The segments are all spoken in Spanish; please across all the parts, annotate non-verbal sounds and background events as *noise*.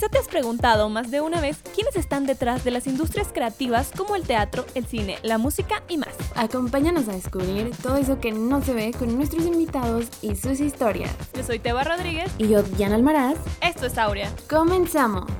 Quizá te has preguntado más de una vez quiénes están detrás de las industrias creativas como el teatro, el cine, la música y más. Acompáñanos a descubrir todo eso que no se ve con nuestros invitados y sus historias. Yo soy Teba Rodríguez. Y yo, Diana Almaraz. Esto es Aurea. Comenzamos.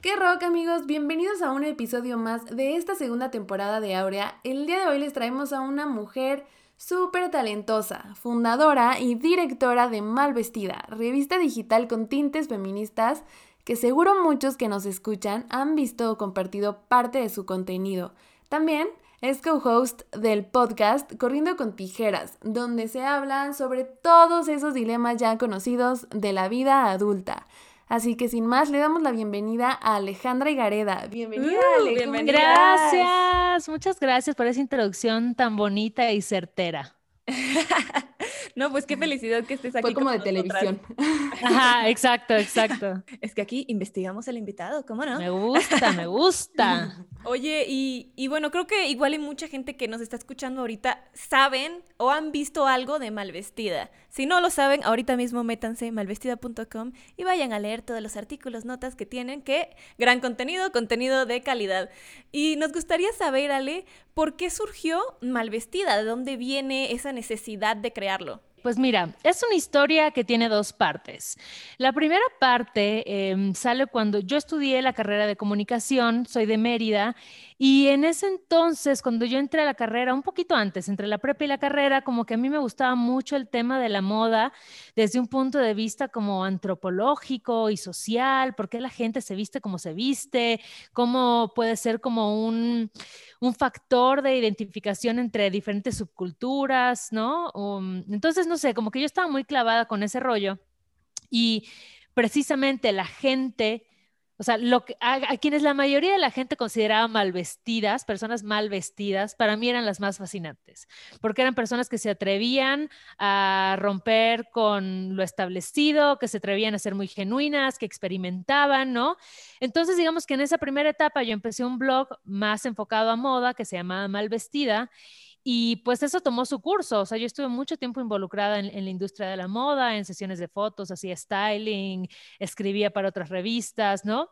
¿Qué rock amigos? Bienvenidos a un episodio más de esta segunda temporada de Aurea. El día de hoy les traemos a una mujer súper talentosa, fundadora y directora de Malvestida, revista digital con tintes feministas que seguro muchos que nos escuchan han visto o compartido parte de su contenido. También es co-host del podcast Corriendo con Tijeras, donde se hablan sobre todos esos dilemas ya conocidos de la vida adulta. Así que sin más, le damos la bienvenida a Alejandra Igareda. Bienvenida, uh, Gracias, muchas gracias por esa introducción tan bonita y certera. *laughs* no, pues qué felicidad que estés aquí. Fue como de televisión. *laughs* Ajá, exacto, exacto. *laughs* Es que aquí investigamos al invitado, ¿cómo no? Me gusta, me gusta. Oye, y, y, bueno, creo que igual hay mucha gente que nos está escuchando ahorita saben o han visto algo de Malvestida. Si no lo saben, ahorita mismo métanse malvestida.com y vayan a leer todos los artículos, notas que tienen, que gran contenido, contenido de calidad. Y nos gustaría saber, Ale, ¿por qué surgió Malvestida? ¿De dónde viene esa necesidad de crearlo? Pues mira, es una historia que tiene dos partes. La primera parte em, sale cuando yo estudié la carrera de comunicación, soy de Mérida, y en ese entonces, cuando yo entré a la carrera, un poquito antes, entre la prepa y la carrera, como que a mí me gustaba mucho el tema de la moda desde un punto de vista como antropológico y social, por qué la gente se viste como se viste, cómo puede ser como un, factor de identificación entre diferentes subculturas, ¿no? Um, entonces, no sé, como que yo estaba muy clavada con ese rollo y precisamente la gente o sea, lo que, a, quienes la mayoría de la gente consideraba mal vestidas, personas mal vestidas, para mí eran las más fascinantes, porque eran personas que se atrevían a romper con lo establecido, que se atrevían a ser muy genuinas, que experimentaban, ¿no? Entonces, digamos que en esa primera etapa yo empecé un blog más enfocado a moda que se llamaba Mal Vestida y pues eso tomó su curso, o sea, yo estuve mucho tiempo involucrada en, la industria de la moda, en sesiones de fotos, hacía styling, escribía para otras revistas, ¿no?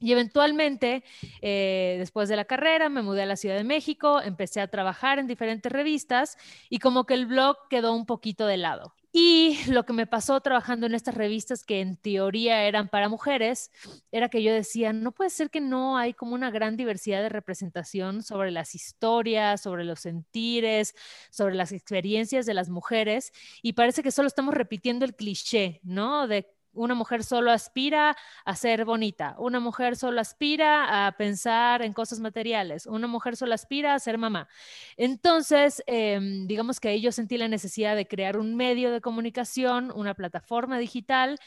Y eventualmente, eh, después de la carrera, me mudé a la Ciudad de México, empecé a trabajar en diferentes revistas y como que el blog quedó un poquito de lado. Y lo que me pasó trabajando en estas revistas que en teoría eran para mujeres, era que yo decía, no puede ser que no hay como una gran diversidad de representación sobre las historias, sobre los sentires, sobre las experiencias de las mujeres, y parece que solo estamos repitiendo el cliché, ¿no? De una mujer solo aspira a ser bonita, una mujer solo aspira a pensar en cosas materiales, una mujer solo aspira a ser mamá. Entonces, em, digamos que ahí yo sentí la necesidad de crear un medio de comunicación, una plataforma digital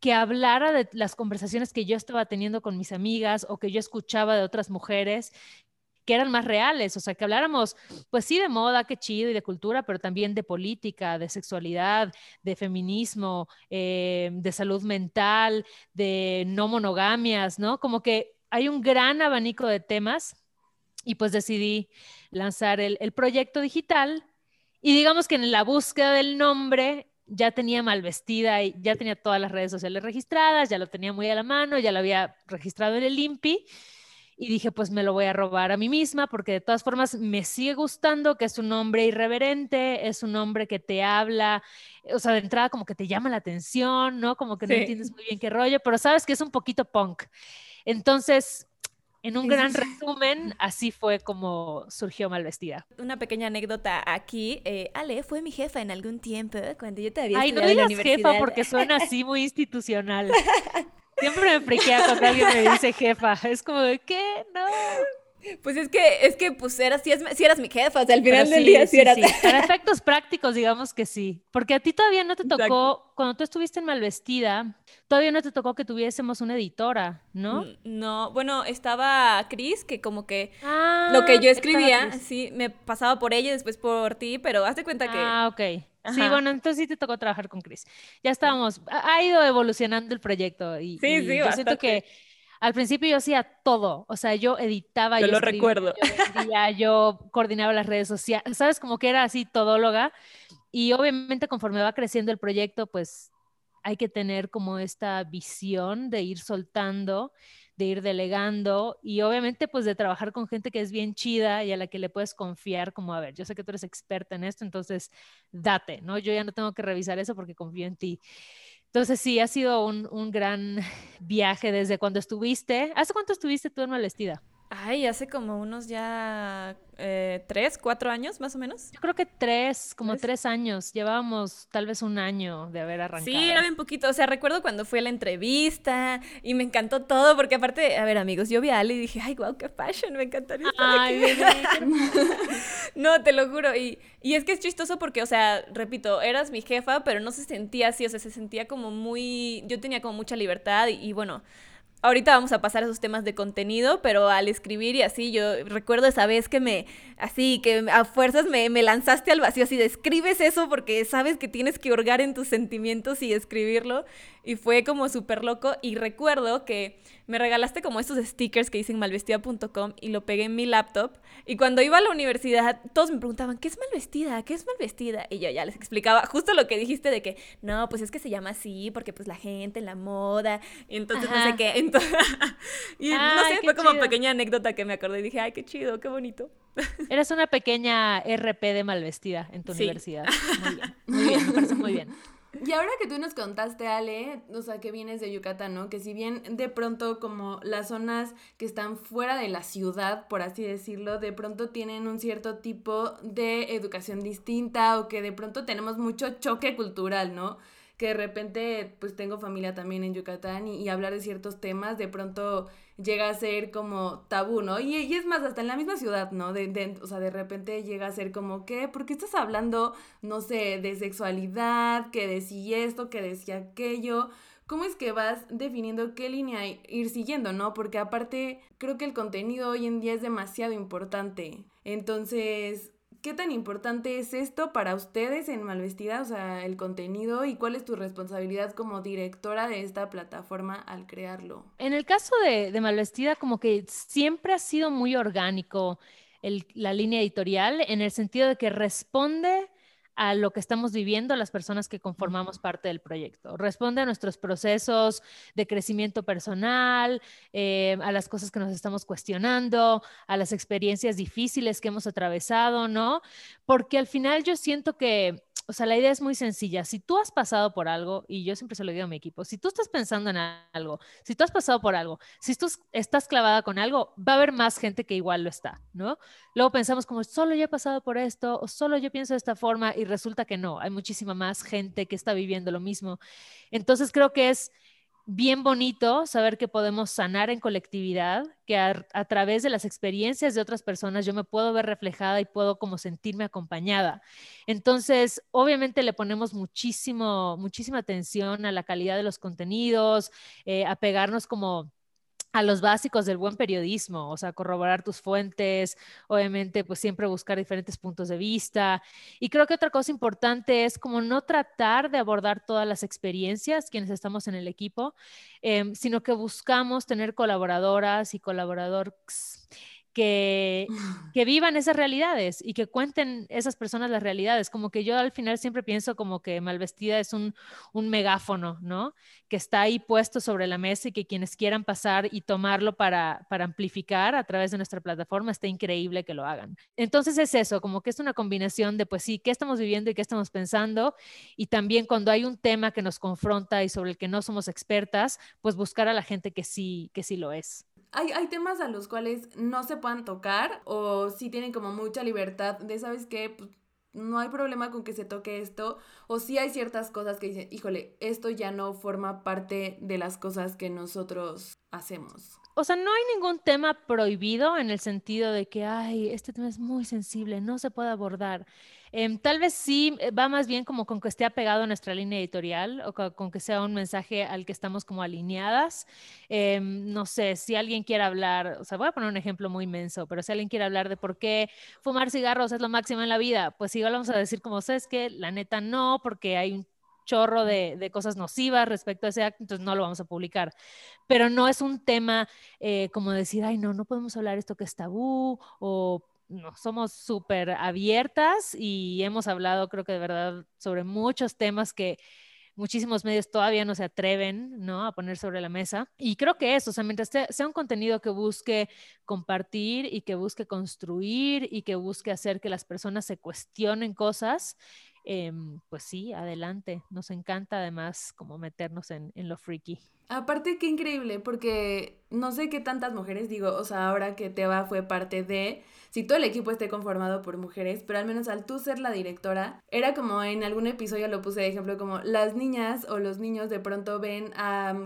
que hablara de las conversaciones que yo estaba teniendo con mis amigas o que yo escuchaba de otras mujeres que eran más reales, o sea, que habláramos, pues sí, de moda, qué chido, y de cultura, pero también de política, de sexualidad, de feminismo, eh, de salud mental, de no monogamias, ¿no? Como que hay un gran abanico de temas y pues decidí lanzar el, proyecto digital y digamos que en la búsqueda del nombre ya tenía mal vestida y ya tenía todas las redes sociales registradas, ya lo tenía muy a la mano, ya lo había registrado en el INPI y dije, pues me lo voy a robar a mí misma, porque de todas formas me sigue gustando que es un hombre irreverente, es un hombre que te habla, o sea, de entrada como que te llama la atención, ¿no? Como que no entiendes muy bien qué rollo, pero sabes que es un poquito punk. Entonces, en un gran resumen, así fue como surgió Malvestida. Una pequeña anécdota aquí. Eh, Ale fue mi jefa en algún tiempo cuando yo te había Ay, no digas jefa porque suena así muy institucional. *laughs* Siempre me friquea cuando alguien me dice jefa. Es como de, ¿qué? No. Pues es que, es que, pues, eras, si, eras mi jefa, o sea, al final del día sí, eras. Para *laughs* efectos prácticos, digamos que sí. Porque a ti todavía no te tocó, cuando tú estuviste en Malvestida, todavía no te tocó que tuviésemos una editora, ¿no? No, bueno, estaba Cris, que como que ah, lo que yo escribía, sí, me pasaba por ella y después por ti, pero hazte cuenta que. Ah, ok. Sí, bueno, entonces sí te tocó trabajar con Chris. Ya estábamos, ha ido evolucionando el proyecto y, sí, sí, yo siento que al principio yo hacía todo, o sea, yo editaba, yo, lo recuerdo. Yo, yo coordinaba las redes sociales, sabes, como que era así todóloga y obviamente conforme va creciendo el proyecto, pues hay que tener como esta visión de ir soltando, de ir delegando y obviamente pues de trabajar con gente que es bien chida y a la que le puedes confiar como, a ver, yo sé que tú eres experta en esto, entonces date, ¿no? Yo ya no tengo que revisar eso porque confío en ti. Entonces sí, ha sido un, un gran *laughs* viaje desde cuando estuviste. ¿Hace cuánto estuviste tú en Malvestida? Ay, hace como unos ya eh, tres, cuatro años más o menos. Yo creo que tres, como tres años. Llevábamos tal vez un año de haber arrancado. Sí, era bien poquito. O sea, recuerdo cuando fui a la entrevista y me encantó todo, porque aparte, a ver, amigos, yo vi a Ale y dije, ay, wow, qué fashion, me encantaría estar Ay, aquí. *laughs* No, te lo juro. Y, y es que es chistoso porque, o sea, repito, eras mi jefa, pero no se sentía así, o sea, se sentía como muy. Yo tenía como mucha libertad y, y bueno. Ahorita vamos a pasar a esos temas de contenido, pero al escribir y así, yo recuerdo esa vez que me, así, que a fuerzas me, me lanzaste al vacío, así de escribes eso porque sabes que tienes que hurgar en tus sentimientos y escribirlo. Y fue como súper loco. Y recuerdo que me regalaste como estos stickers que dicen malvestida.com y lo pegué en mi laptop. Y cuando iba a la universidad, todos me preguntaban, ¿qué es malvestida? ¿Qué es malvestida? Y yo ya les explicaba justo lo que dijiste de que, no, pues es que se llama así porque pues la gente, la moda, y entonces no sé Ajá. qué. *laughs* Entonces, y no sé, fue como chido. pequeña anécdota que me acordé y dije, ay, qué chido, qué bonito. *laughs* Eres una pequeña RP de Malvestida en tu Sí. universidad. *laughs* Muy bien, muy bien, me parece muy bien. Y ahora que tú nos contaste, Ale, o sea, que vienes de Yucatán, ¿no? Que si bien de pronto como las zonas que están fuera de la ciudad, por así decirlo, de pronto tienen un cierto tipo de educación distinta o que de pronto tenemos mucho choque cultural, ¿no? Que de repente, pues tengo familia también en Yucatán y, hablar de ciertos temas de pronto llega a ser como tabú, ¿no? Y, y es más, hasta en la misma ciudad, ¿no? De, de- o sea, de repente llega a ser como, ¿qué? ¿Por qué estás hablando, no sé, de sexualidad, que de si esto, que de si aquello? ¿Cómo es que vas definiendo qué línea ir siguiendo, no? Porque aparte, creo que el contenido hoy en día es demasiado importante. Entonces, ¿qué tan importante es esto para ustedes en Malvestida? O sea, el contenido y cuál es tu responsabilidad como directora de esta plataforma al crearlo. En el caso de, Malvestida, como que siempre ha sido muy orgánico la línea editorial, en el sentido de que responde a lo que estamos viviendo las personas que conformamos parte del proyecto. Responde a nuestros procesos de crecimiento personal, eh, a las cosas que nos estamos cuestionando, a las experiencias difíciles que hemos atravesado, ¿no? Porque al final yo siento que o sea, la idea es muy sencilla. Si tú has pasado por algo, y yo siempre se lo digo a mi equipo, si tú estás pensando en algo, si tú has pasado por algo, si tú estás clavada con algo, va a haber más gente que igual lo está, ¿no? Luego pensamos como, solo yo he pasado por esto, o solo yo pienso de esta forma, y resulta que no, hay muchísima más gente que está viviendo lo mismo. Entonces creo que es bien bonito saber que podemos sanar en colectividad, que a, a, través de las experiencias de otras personas yo me puedo ver reflejada y puedo como sentirme acompañada. Entonces, obviamente le ponemos muchísimo, muchísima atención a la calidad de los contenidos, eh, a pegarnos como a los básicos del buen periodismo, o sea, corroborar tus fuentes, obviamente, pues siempre buscar diferentes puntos de vista. Y creo que otra cosa importante es como no tratar de abordar todas las experiencias, quienes estamos en el equipo, eh, sino que buscamos tener colaboradoras y colaboradores que, *laughs* que, vivan esas realidades y que cuenten esas personas las realidades. Como que yo al final siempre pienso como que Malvestida es un, un megáfono, ¿no? Que está ahí puesto sobre la mesa y que quienes quieran pasar y tomarlo para, para amplificar a través de nuestra plataforma, está increíble que lo hagan. Entonces es eso, como que es una combinación de, pues sí, qué estamos viviendo y qué estamos pensando. Y también cuando hay un tema que nos confronta y sobre el que no somos expertas, pues buscar a la gente que sí, que sí lo es. Hay, temas a los cuales no se puedan tocar o sí tienen como mucha libertad de, ¿sabes qué? Pues, no hay problema con que se toque esto o sí hay ciertas cosas que dicen, híjole, esto ya no forma parte de las cosas que nosotros hacemos. O sea, no hay ningún tema prohibido en el sentido de que, ay, este tema es muy sensible, no se puede abordar. Eh, tal vez sí va más bien como con que esté apegado a nuestra línea editorial o con, que sea un mensaje al que estamos como alineadas. Eh, no sé, si alguien quiere hablar, o sea, voy a poner un ejemplo muy inmenso, pero si alguien quiere hablar de por qué fumar cigarros es lo máximo en la vida, pues igual vamos a decir como, ¿sabes qué? La neta no, porque hay un chorro de, de, cosas nocivas respecto a ese acto, entonces no lo vamos a publicar. Pero no es un tema eh, como decir, ay, no, no podemos hablar esto que es tabú o no, somos súper abiertas y hemos hablado, creo que de verdad, sobre muchos temas que muchísimos medios todavía no se atreven, ¿no? A poner sobre la mesa. Y creo que eso, o sea, mientras sea un contenido que busque compartir y que busque construir y que busque hacer que las personas se cuestionen cosas, em, pues sí, adelante. Nos encanta además como meternos en, en lo freaky. Aparte, qué increíble, porque no sé qué tantas mujeres, digo, o sea, ahora que Teba fue parte de, si todo el equipo esté conformado por mujeres, pero al menos al tú ser la directora, era como en algún episodio lo puse de ejemplo, como las niñas o los niños de pronto ven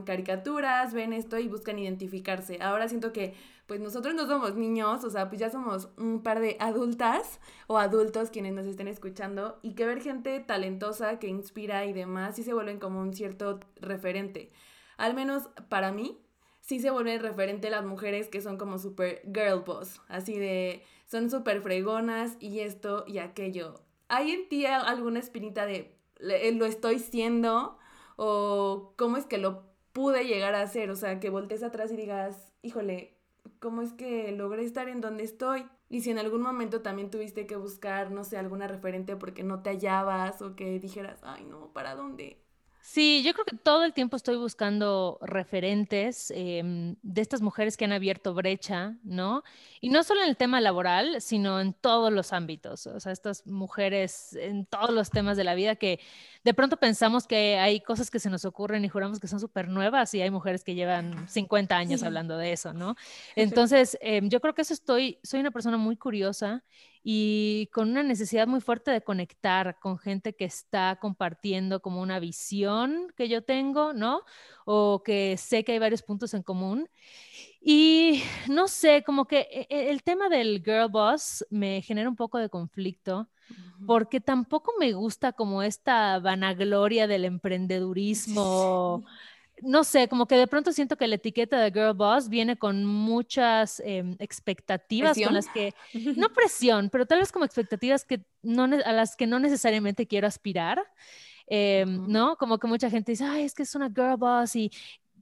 caricaturas, ven esto y buscan identificarse. Ahora siento que pues nosotros no somos niños, o sea, pues ya somos un par de adultas o adultos quienes nos estén escuchando y que ver gente talentosa que inspira y demás, sí se vuelven como un cierto referente al menos para mí, sí se vuelve referente las mujeres que son como super girl boss, así de, son súper fregonas y esto y aquello. ¿Hay en ti alguna espinita de, lo estoy siendo? ¿O cómo es que lo pude llegar a hacer? O sea, que voltees atrás y digas, híjole, ¿cómo es que logré estar en donde estoy? Y si en algún momento también tuviste que buscar, no sé, alguna referente porque no te hallabas o que dijeras, ay no, ¿para dónde? Sí, yo creo que todo el tiempo estoy buscando referentes em, de estas mujeres que han abierto brecha, ¿no? Y no solo en el tema laboral, sino en todos los ámbitos. O sea, estas mujeres en todos los temas de la vida que de pronto pensamos que hay cosas que se nos ocurren y juramos que son súper nuevas y hay mujeres que llevan 50 años hablando de eso, ¿no? Entonces, em, yo creo que eso estoy, soy una persona muy curiosa y con una necesidad muy fuerte de conectar con gente que está compartiendo como una visión que yo tengo, ¿no? O que sé que hay varios puntos en común. Y no sé, como que e, e, el tema del girl boss me genera un poco de conflicto porque tampoco me gusta como esta vanagloria del emprendedurismo no sé, como que de pronto siento que la etiqueta de Girl Boss viene con muchas em, expectativas con las que, *laughs* no presión, pero tal vez como expectativas que no, a las que no necesariamente quiero aspirar, em, ¿no? Como que mucha gente dice, ay, es que es una Girl Boss y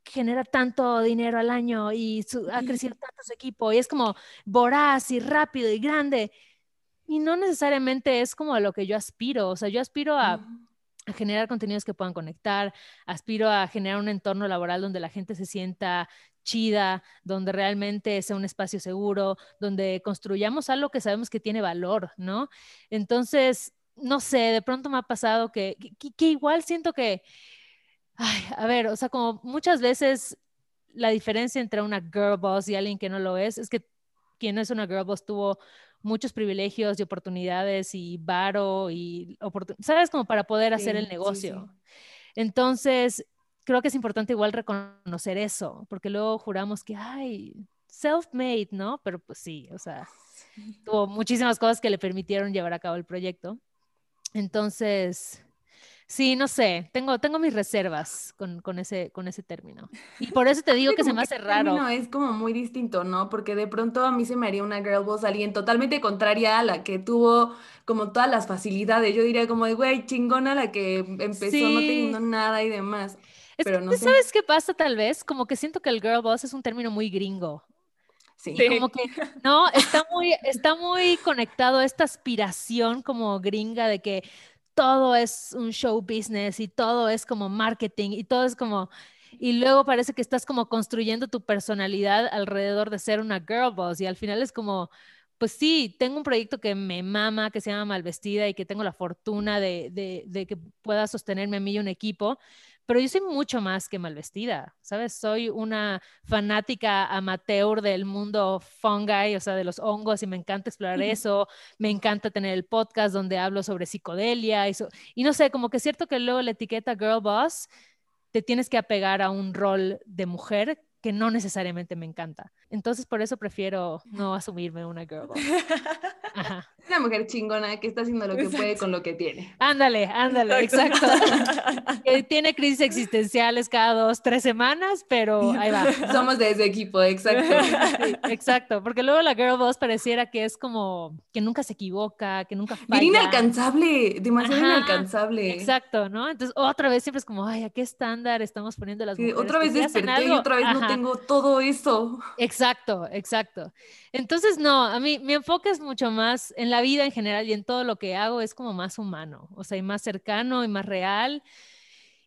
genera tanto dinero al año y ha *laughs* crecido tanto su equipo y es como voraz y rápido y grande. Y no necesariamente es como a lo que yo aspiro, o sea, yo aspiro a a generar contenidos que puedan conectar, aspiro a generar un entorno laboral donde la gente se sienta chida, donde realmente sea un espacio seguro, donde construyamos algo que sabemos que tiene valor, ¿no? Entonces, no sé, de pronto me ha pasado que, que, igual siento que, ay, a ver, o sea, como muchas veces la diferencia entre una girl boss y alguien que no lo es, es que quien es una girl boss tuvo muchos privilegios y oportunidades y varo y ¿sabes? Como para poder hacer el negocio. Entonces, creo que es importante igual reconocer eso, porque luego juramos que, ay, self-made, ¿no? Pero pues sí, o sea, tuvo muchísimas cosas que le permitieron llevar a cabo el proyecto. Entonces, Sí, no sé, tengo, tengo mis reservas con, con, ese, con ese término. Y por eso te *laughs* digo que se me hace raro. No, es como muy distinto, ¿no? Porque de pronto a mí se me haría una girl boss alguien totalmente contraria a la que tuvo como todas las facilidades. Yo diría como de, güey, chingona la que empezó no teniendo nada y demás. Pero no ¿Sabes qué pasa tal vez? Como que siento que el girl boss es un término muy gringo. Sí. Como que, *laughs* no, está muy, está muy conectado a esta aspiración como gringa de que todo es un show business y todo es como marketing y todo es como... Y luego parece que estás como construyendo tu personalidad alrededor de ser una girl boss y al final es como, pues sí, tengo un proyecto que me mama, que se llama Malvestida y que tengo la fortuna de, de, de que pueda sostenerme a mí y un equipo, pero yo soy mucho más que mal vestida, ¿sabes? Soy una fanática amateur del mundo fungi, o sea, de los hongos y me encanta explorar eso, me encanta tener el podcast donde hablo sobre psicodelia y, y no sé, como que es cierto que luego la etiqueta girl boss te tienes que apegar a un rol de mujer que no necesariamente me encanta. Entonces, por eso prefiero no asumirme una girl boss. *laughs* Una mujer chingona que está haciendo lo que puede con lo que tiene. Ándale, ándale, exacto. que tiene crisis existenciales cada dos, tres semanas, pero ahí va. Somos de ese equipo, exacto. exacto, porque luego la girl boss pareciera que es como que nunca se equivoca, que nunca falla. inalcanzable, demasiado inalcanzable. Exacto, ¿no? Entonces, otra vez siempre es como, ay, ¿a qué estándar estamos poniendo las mujeres? otra vez desperté y otra vez no tengo todo eso. Exacto, exacto. Entonces, no, a mí mi enfoque es mucho más en la vida en general y en todo lo que hago es como más humano, o sea, y más cercano y más real.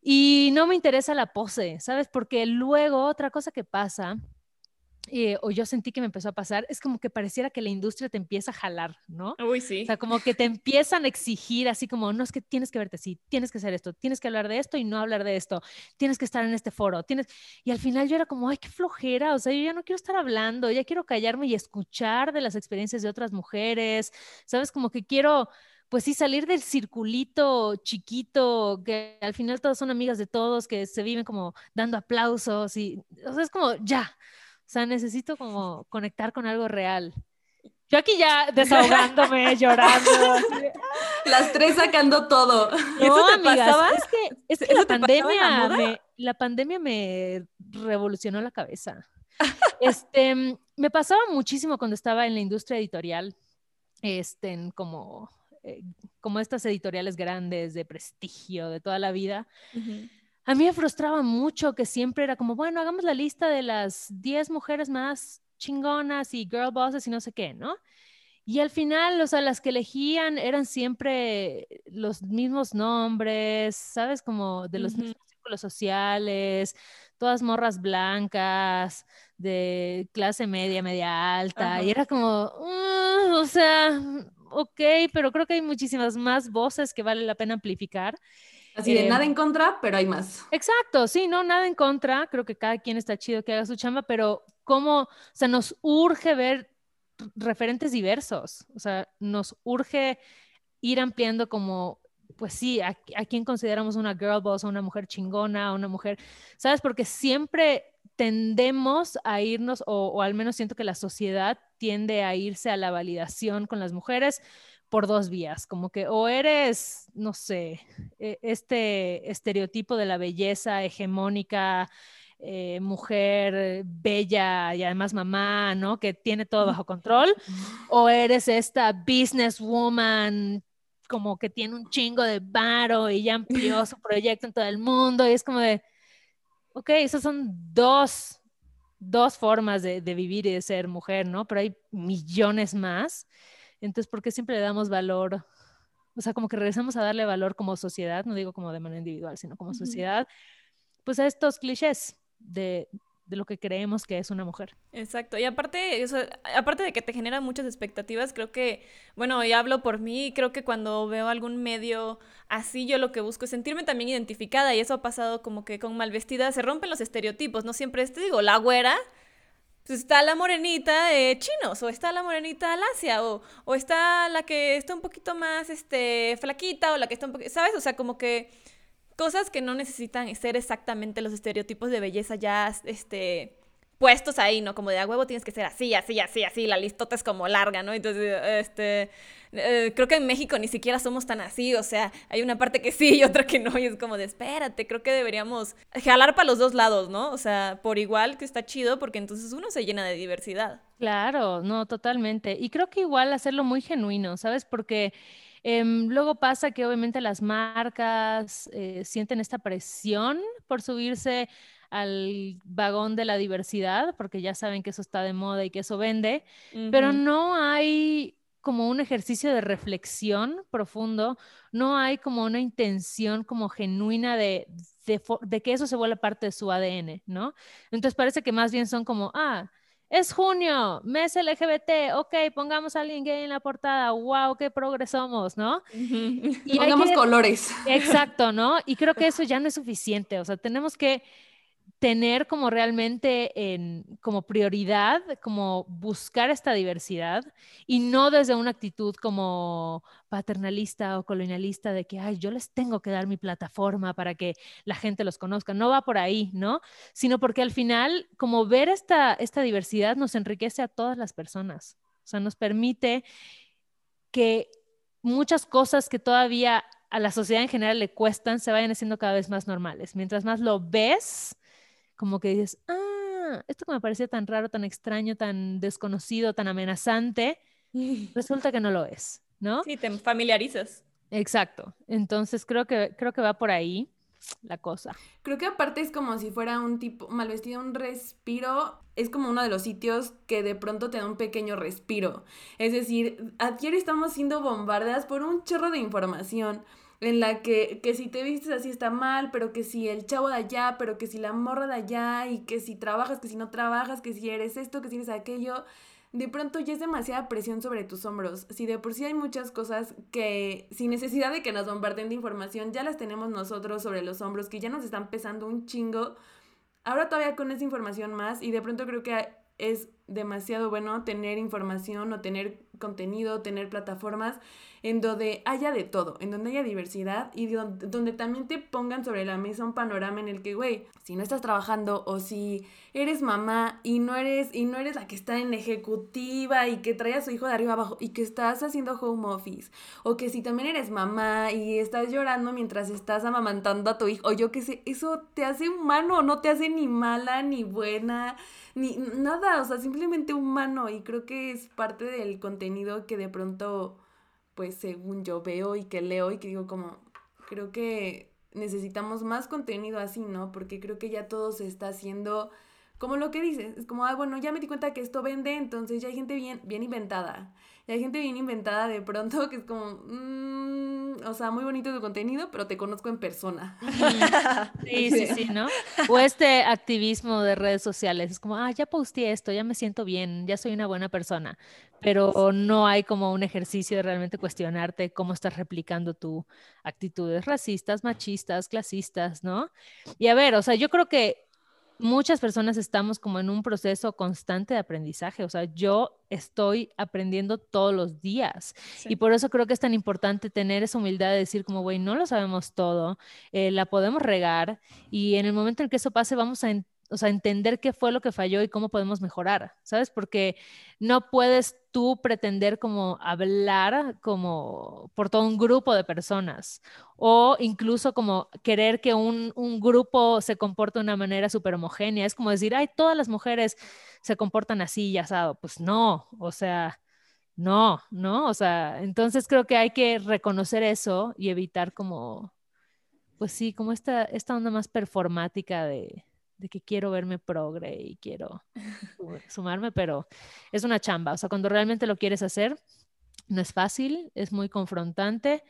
Y no me interesa la pose, ¿sabes? Porque luego otra cosa que pasa eh, o yo sentí que me empezó a pasar, es como que pareciera que la industria te empieza a jalar, ¿no? Uy, sí. O sea, como que te empiezan a exigir así como, no es que tienes que verte así, tienes que hacer esto, tienes que hablar de esto y no hablar de esto, tienes que estar en este foro, tienes... Y al final yo era como, ay, qué flojera, o sea, yo ya no quiero estar hablando, ya quiero callarme y escuchar de las experiencias de otras mujeres, ¿sabes? Como que quiero pues sí, salir del circulito chiquito, que al final todos son amigas de todos, que se viven como dando aplausos y, o sea, es como, ya, o sea, necesito como conectar con algo real. Yo aquí ya desahogándome, llorando. *laughs* Las tres sacando todo. No, amigas, es que, la, pandemia me, la pandemia me revolucionó la cabeza. Este, *laughs* me pasaba muchísimo cuando estaba en la industria editorial, este, como, eh, como estas editoriales grandes de prestigio de toda la vida a mí me frustraba mucho que siempre era como, bueno, hagamos la lista de las 10 mujeres más chingonas y girl bosses y no sé qué, ¿no? Y al final, o sea, las que elegían eran siempre los mismos nombres, ¿sabes? Como de los mismos círculos sociales, todas morras blancas, de clase media, media alta. Y era como, mm, o sea, ok, pero creo que hay muchísimas más voces que vale la pena amplificar. Así de nada em, en contra, pero hay más. Exacto, sí, no, nada en contra. Creo que cada quien está chido que haga su chamba, pero cómo, o sea, nos urge ver referentes diversos. O sea, nos urge ir ampliando como, pues sí, a, quién consideramos una girl boss, o una mujer chingona, una mujer, ¿sabes? Porque siempre tendemos a irnos, o, o al menos siento que la sociedad tiende a irse a la validación con las mujeres por dos vías, como que o eres, no sé, e, este estereotipo de la belleza hegemónica, eh, mujer bella y además mamá, ¿no? Que tiene todo bajo control, o eres esta businesswoman como que tiene un chingo de varo y ya amplió su proyecto en todo el mundo y es como de, ok, esas son dos, dos formas de, de vivir y de ser mujer, ¿no? Pero hay millones más. Entonces, ¿por qué siempre le damos valor? O sea, como que regresamos a darle valor como sociedad, no digo como de manera individual, sino como sociedad, pues a estos clichés de, lo que creemos que es una mujer. Exacto, y aparte, aparte de que te genera muchas expectativas, creo que, bueno, y hablo por mí, creo que cuando veo algún medio así, yo lo que busco es sentirme también identificada, y eso ha pasado como que con Malvestida se rompen los estereotipos, no siempre, te digo, la güera está la morenita de chinos, o está la morenita lacia, o, o está la que está un poquito más este, flaquita, o la que está un poquito, ¿sabes? O sea, como que cosas que no necesitan ser exactamente los estereotipos de belleza ya, este, puestos ahí, ¿no? Como de a huevo tienes que ser así, así, así, así, la listota es como larga, ¿no? Entonces, este, eh, creo que en México ni siquiera somos tan así, o sea, hay una parte que sí y otra que no, y es como de, espérate, creo que deberíamos jalar para los dos lados, ¿no? O sea, por igual que está chido, porque entonces uno se llena de diversidad. Claro, no, totalmente. Y creo que igual hacerlo muy genuino, ¿sabes? Porque... Em, luego pasa que obviamente las marcas eh, sienten esta presión por subirse al vagón de la diversidad, porque ya saben que eso está de moda y que eso vende, pero no hay como un ejercicio de reflexión profundo, no hay como una intención como genuina de, de, que eso se vuelva parte de su ADN, ¿no? Entonces parece que más bien son como, ah, es junio, mes LGBT, ok, pongamos a alguien gay en la portada, wow, qué progresamos, ¿no? Y Pongamos colores. Exacto, ¿no? Y creo que *laughs* eso ya no es suficiente, o sea, tenemos que tener como realmente en, como prioridad, como buscar esta diversidad y no desde una actitud como paternalista o colonialista de que, ay, yo les tengo que dar mi plataforma para que la gente los conozca. No va por ahí, ¿no? Sino porque al final, como ver esta, esta diversidad nos enriquece a todas las personas. O sea, nos permite que muchas cosas que todavía a la sociedad en general le cuestan se vayan haciendo cada vez más normales. Mientras más lo ves, como que dices, ah, esto que me parecía tan raro, tan extraño, tan desconocido, tan amenazante, *laughs* resulta que no lo es, ¿no? Sí, te familiarizas. Exacto. Entonces creo que, creo que va por ahí la cosa. Creo que aparte es como si fuera un tipo mal vestido, un respiro. Es como uno de los sitios que de pronto te da un pequeño respiro. Es decir, ayer estamos siendo bombardeadas por un chorro de información en la que, que si te vistes así está mal, pero que si el chavo de allá, pero que si la morra de allá, y que si trabajas, que si no trabajas, que si eres esto, que si eres aquello, de pronto ya es demasiada presión sobre tus hombros. Si de por sí hay muchas cosas que, sin necesidad de que nos bombarden de información, ya las tenemos nosotros sobre los hombros, que ya nos están pesando un chingo. Ahora todavía con esa información más, y de pronto creo que es demasiado bueno tener información o tener contenido, tener plataformas en donde haya de todo, en donde haya diversidad y donde, también te pongan sobre la mesa un panorama en el que, güey, si no estás trabajando o si eres mamá y no eres y no eres la que está en ejecutiva y que trae a su hijo de arriba abajo y que estás haciendo home office o que si también eres mamá y estás llorando mientras estás amamantando a tu hijo o yo qué sé, eso te hace humano, no te hace ni mala ni buena ni nada, o sea, simplemente humano y creo que es parte del contenido que de pronto, pues según yo veo y que leo y que digo como, creo que necesitamos más contenido así, ¿no? Porque creo que ya todo se está haciendo como lo que dices, es como, ah, bueno, ya me di cuenta que esto vende, entonces ya hay gente bien, bien inventada. Y hay gente bien inventada de pronto que es como, mmm, o sea, muy bonito tu contenido, pero te conozco en persona. *laughs* Sí, sí, sí, ¿no? *laughs* O este activismo de redes sociales, es como, ah, ya posteé esto, ya me siento bien, ya soy una buena persona, pero no hay como un ejercicio de realmente cuestionarte cómo estás replicando tu actitudes racistas, machistas, clasistas, ¿no? Y a ver, o sea, yo creo que muchas personas estamos como en un proceso constante de aprendizaje. O sea, yo estoy aprendiendo todos los días. Y por eso creo que es tan importante tener esa humildad de decir como, güey, no lo sabemos todo, eh, la podemos regar y en el momento en que eso pase vamos a o sea, entender qué fue lo que falló y cómo podemos mejorar, ¿sabes? Porque no puedes tú pretender como hablar como por todo un grupo de personas o incluso como querer que un, un grupo se comporte de una manera súper homogénea. Es como decir, ay, todas las mujeres se comportan así y asado. Pues no, o sea, no, no, o sea, entonces creo que hay que reconocer eso y evitar como, pues sí, como esta, esta onda más performática de de que quiero verme progre y quiero *laughs* sumarme, pero es una chamba. O sea, cuando realmente lo quieres hacer, no es fácil, es muy confrontante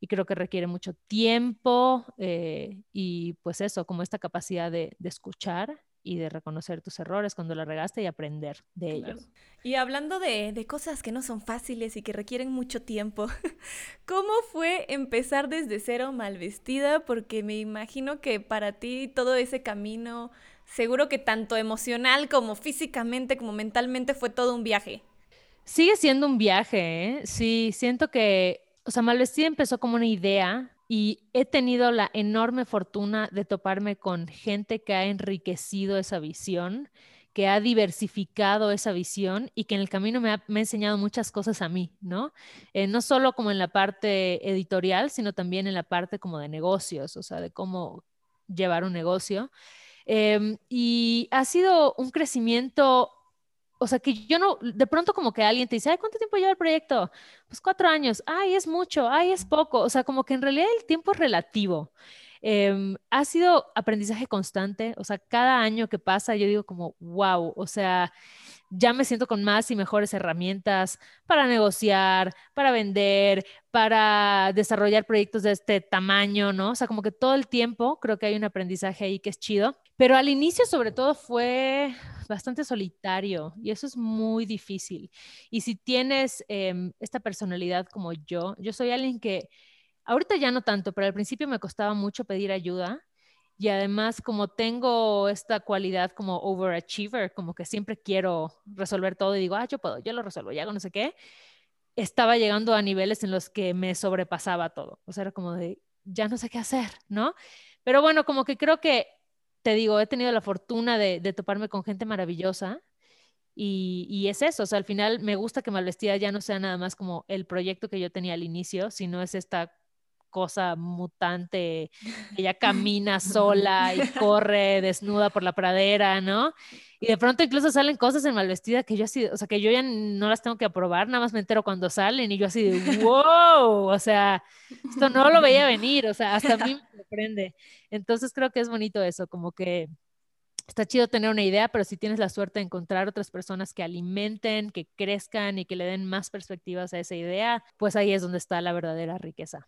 y creo que requiere mucho tiempo eh, y pues eso, como esta capacidad de, de escuchar y de reconocer tus errores cuando la regaste y aprender de ellos. Y hablando de, de, cosas que no son fáciles y que requieren mucho tiempo, *laughs* ¿cómo fue empezar desde cero mal vestida? Porque me imagino que para ti todo ese camino, seguro que tanto emocional como físicamente como mentalmente fue todo un viaje. Sigue siendo un viaje, ¿eh? Sí, siento que, o sea, Malvestida empezó como una idea y he tenido la enorme fortuna de toparme con gente que ha enriquecido esa visión, que ha diversificado esa visión y que en el camino me ha, enseñado muchas cosas a mí, ¿no? Eh, no solo como en la parte editorial, sino también en la parte como de negocios, o sea, de cómo llevar un negocio. Em, y ha sido un crecimiento o sea, que yo no, de pronto como que alguien te dice, ay, ¿cuánto tiempo lleva el proyecto? Pues cuatro años, ay, es mucho, ay, es poco, o sea, como que en realidad el tiempo es relativo. Em, ha sido aprendizaje constante, o sea, cada año que pasa yo digo como, wow, o sea, ya me siento con más y mejores herramientas para negociar, para vender, para desarrollar proyectos de este tamaño, ¿no? O sea, como que todo el tiempo creo que hay un aprendizaje ahí que es chido, pero al inicio sobre todo fue bastante solitario y eso es muy difícil. Y si tienes em, esta personalidad como yo, yo soy alguien que ahorita ya no tanto, pero al principio me costaba mucho pedir ayuda. Y además, como tengo esta cualidad como overachiever, como que siempre quiero resolver todo y digo, ah, yo puedo, yo lo resuelvo, ya hago no sé qué, estaba llegando a niveles en los que me sobrepasaba todo. O sea, era como de, ya no sé qué hacer, ¿no? Pero bueno, como que creo que te digo, he tenido la fortuna de, toparme con gente maravillosa y, es eso, o sea, al final me gusta que Malvestida ya no sea nada más como el proyecto que yo tenía al inicio, sino es esta cosa mutante, ella camina *laughs* sola y corre desnuda por la pradera, ¿no? Y de pronto incluso salen cosas en Malvestida que yo así, o sea, que yo ya no las tengo que aprobar, nada más me entero cuando salen y yo así de, wow, o sea, esto no lo veía venir, o sea, hasta a mí me sorprende. Entonces creo que es bonito eso, como que está chido tener una idea, pero si tienes la suerte de encontrar otras personas que alimenten, que crezcan y que le den más perspectivas a esa idea, pues ahí es donde está la verdadera riqueza.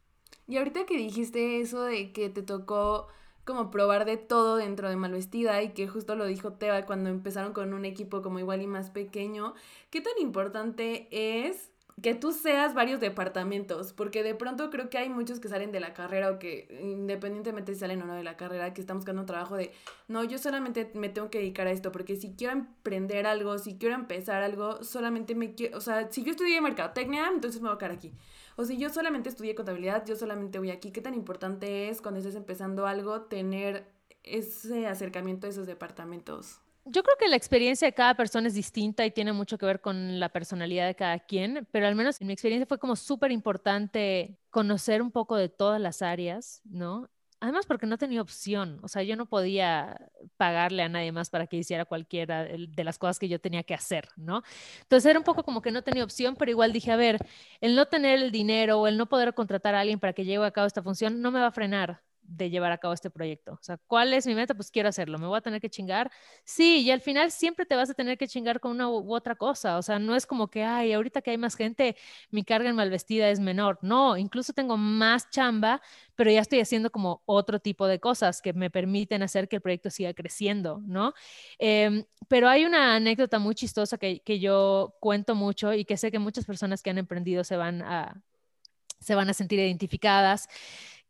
Y ahorita que dijiste eso de que te tocó como probar de todo dentro de Malvestida y que justo lo dijo Teba cuando empezaron con un equipo como igual y más pequeño, ¿qué tan importante es que tú seas varios departamentos? Porque de pronto creo que hay muchos que salen de la carrera o que independientemente si salen o no de la carrera, que están buscando un trabajo de, no, yo solamente me tengo que dedicar a esto, porque si quiero emprender algo, si quiero empezar algo, solamente me quiero, o sea, si yo estudié mercadotecnia, entonces me voy a quedar aquí. O si yo solamente estudié contabilidad, yo solamente voy aquí. ¿Qué tan importante es cuando estés empezando algo tener ese acercamiento a esos departamentos? Yo creo que la experiencia de cada persona es distinta y tiene mucho que ver con la personalidad de cada quien, pero al menos en mi experiencia fue como súper importante conocer un poco de todas las áreas, ¿no? Además, porque no tenía opción, o sea, yo no podía pagarle a nadie más para que hiciera cualquiera de las cosas que yo tenía que hacer, ¿no? Entonces era un poco como que no tenía opción, pero igual dije, a ver, el no tener el dinero o el no poder contratar a alguien para que lleve a cabo esta función no me va a frenar, de llevar a cabo este proyecto. O sea, ¿cuál es mi meta? Pues quiero hacerlo. ¿Me voy a tener que chingar? Sí, y al final siempre te vas a tener que chingar con una u otra cosa. O sea, no es como que, ay, ahorita que hay más gente, mi carga en malvestida es menor. No, incluso tengo más chamba, pero ya estoy haciendo como otro tipo de cosas que me permiten hacer que el proyecto siga creciendo, ¿no? Em, pero hay una anécdota muy chistosa que, que yo cuento mucho y que sé que muchas personas que han emprendido se van a, se van a sentir identificadas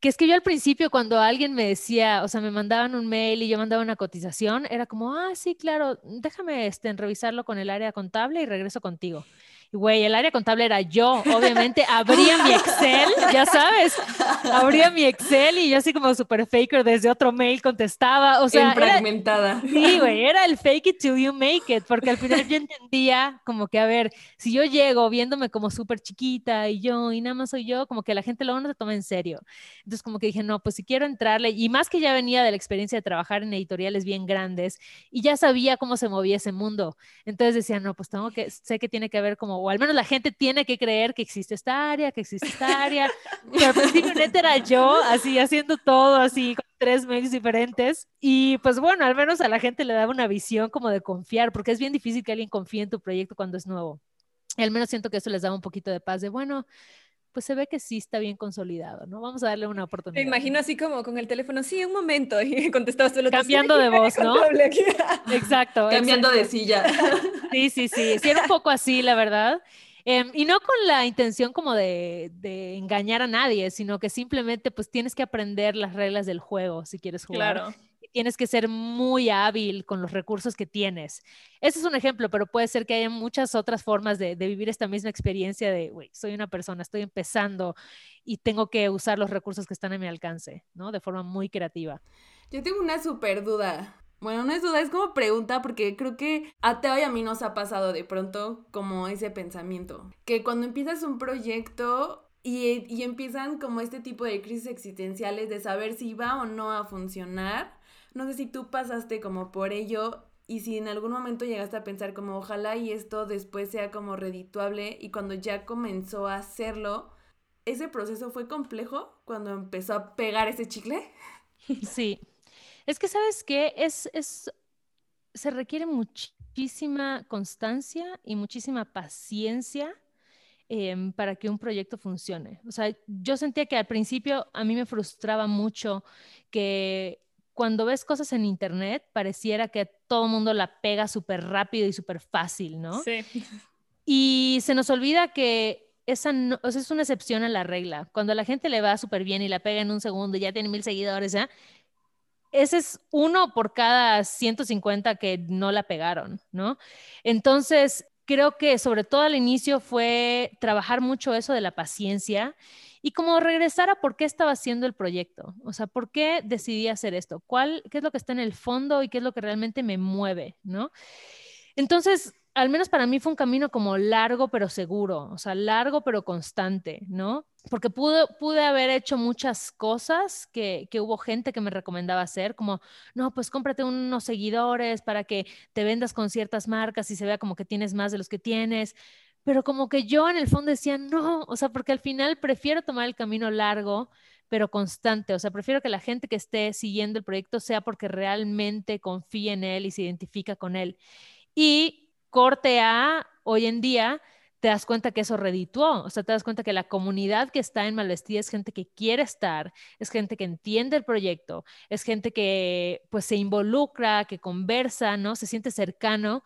que es que yo al principio cuando alguien me decía, o sea, me mandaban un mail y yo mandaba una cotización, era como, ah, sí, claro, déjame este, revisarlo con el área contable y regreso contigo. Güey, el área contable era yo, obviamente abría mi Excel, ya sabes, abría mi Excel y yo así como super faker desde otro mail contestaba, o sea, fragmentada. sí, güey, era el fake it till you make it, porque al final yo entendía como que, a ver, si yo llego viéndome como súper chiquita y yo, y nada más soy yo, como que la gente luego no se toma en serio. Entonces como que dije, no, pues si quiero entrarle, y más que ya venía de la experiencia de trabajar en editoriales bien grandes y ya sabía cómo se movía ese mundo, entonces decía, no, pues tengo que, sé que tiene que ver como o al menos la gente tiene que creer que existe esta área, que existe esta área. *laughs* Pero al principio era yo, así haciendo todo, así con tres mails diferentes. Y pues bueno, al menos a la gente le daba una visión como de confiar, porque es bien difícil que alguien confíe en tu proyecto cuando es nuevo. Y al menos siento que eso les daba un poquito de paz, de bueno, pues se ve que sí está bien consolidado, ¿no? Vamos a darle una oportunidad. Me imagino así como con el teléfono, sí, un momento, y *laughs* contestabas tú lo Cambiando de voz, ¿no? *laughs* *laughs* Exacto. Cambiando de silla. Sí, sí, sí, sí, era un poco así, la verdad. Em, y no con la intención como de, engañar a nadie, sino que simplemente pues tienes que aprender las reglas del juego si quieres jugar. Claro. Tienes que ser muy hábil con los recursos que tienes. Ese es un ejemplo, pero puede ser que haya muchas otras formas de, vivir esta misma experiencia de, güey, soy una persona, estoy empezando y tengo que usar los recursos que están a mi alcance, ¿no? De forma muy creativa. Yo tengo una súper duda. Bueno, no es duda, es como pregunta porque creo que a Teo y a mí nos ha pasado de pronto como ese pensamiento. Que cuando empiezas un proyecto y, y, empiezan como este tipo de crisis existenciales de saber si va o no a funcionar. No sé si tú pasaste como por ello y si en algún momento llegaste a pensar como ojalá y esto después sea como redituable y cuando ya comenzó a hacerlo, ¿ese proceso fue complejo cuando empezó a pegar ese chicle? *laughs* Sí, es que, ¿sabes qué? Es, es, se requiere muchísima constancia y muchísima paciencia em, para que un proyecto funcione. O sea, yo sentía que al principio a mí me frustraba mucho que cuando ves cosas en internet pareciera que todo el mundo la pega súper rápido y súper fácil, ¿no? Sí. Y se nos olvida que esa es una excepción a la regla. Cuando a la gente le va súper bien y la pega en un segundo y ya tiene mil seguidores, ¿ya? ese es uno por cada 150 que no la pegaron, ¿no? Entonces, creo que sobre todo al inicio fue trabajar mucho eso de la paciencia y como regresar a por qué estaba haciendo el proyecto, o sea, por qué decidí hacer esto, cuál, qué es lo que está en el fondo y qué es lo que realmente me mueve, ¿no? Entonces, al menos para mí fue un camino como largo pero seguro, o sea, largo pero constante, ¿no? Porque pude, haber hecho muchas cosas que, que, hubo gente que me recomendaba hacer, como, no, pues cómprate unos seguidores para que te vendas con ciertas marcas y se vea como que tienes más de los que tienes, pero como que yo en el fondo decía, no, o sea, porque al final prefiero tomar el camino largo pero constante. O sea, prefiero que la gente que esté siguiendo el proyecto sea porque realmente confía en él y se identifica con él. Y corte a hoy en día te das cuenta que eso redituó, o sea, te das cuenta que la comunidad que está en Malvestida es gente que quiere estar, es gente que entiende el proyecto, es gente que pues se involucra, que conversa, ¿no? Se siente cercano.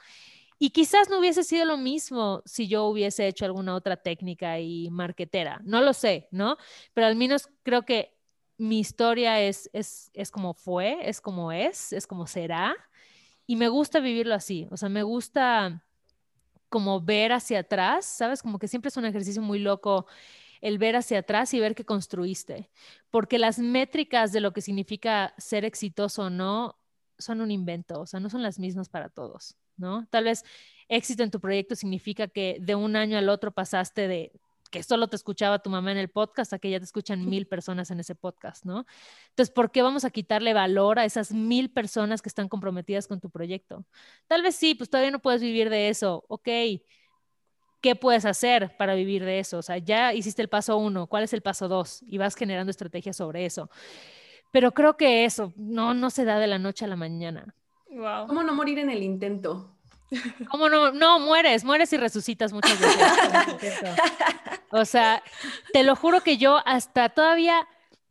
Y quizás no hubiese sido lo mismo si yo hubiese hecho alguna otra técnica y marquetera, no lo sé, ¿no? Pero al menos creo que mi historia es, es, es como fue, es como es, es como será. Y me gusta vivirlo así, o sea, me gusta como ver hacia atrás, ¿sabes? Como que siempre es un ejercicio muy loco el ver hacia atrás y ver qué construiste, porque las métricas de lo que significa ser exitoso o no son un invento, o sea, no son las mismas para todos, ¿no? Tal vez éxito en tu proyecto significa que de un año al otro pasaste de que solo te escuchaba tu mamá en el podcast, a que ya te escuchan mil personas en ese podcast, ¿no? Entonces, ¿por qué vamos a quitarle valor a esas mil personas que están comprometidas con tu proyecto? Tal vez sí, pues todavía no puedes vivir de eso, ok. ¿Qué puedes hacer para vivir de eso? O sea, ya hiciste el paso uno, ¿cuál es el paso dos? Y vas generando estrategias sobre eso. Pero creo que eso no, no se da de la noche a la mañana. Wow. ¿Cómo no morir en el intento? *laughs* ¿Cómo no? No, mueres, mueres y resucitas muchas veces. *laughs* o sea, te lo juro que yo hasta todavía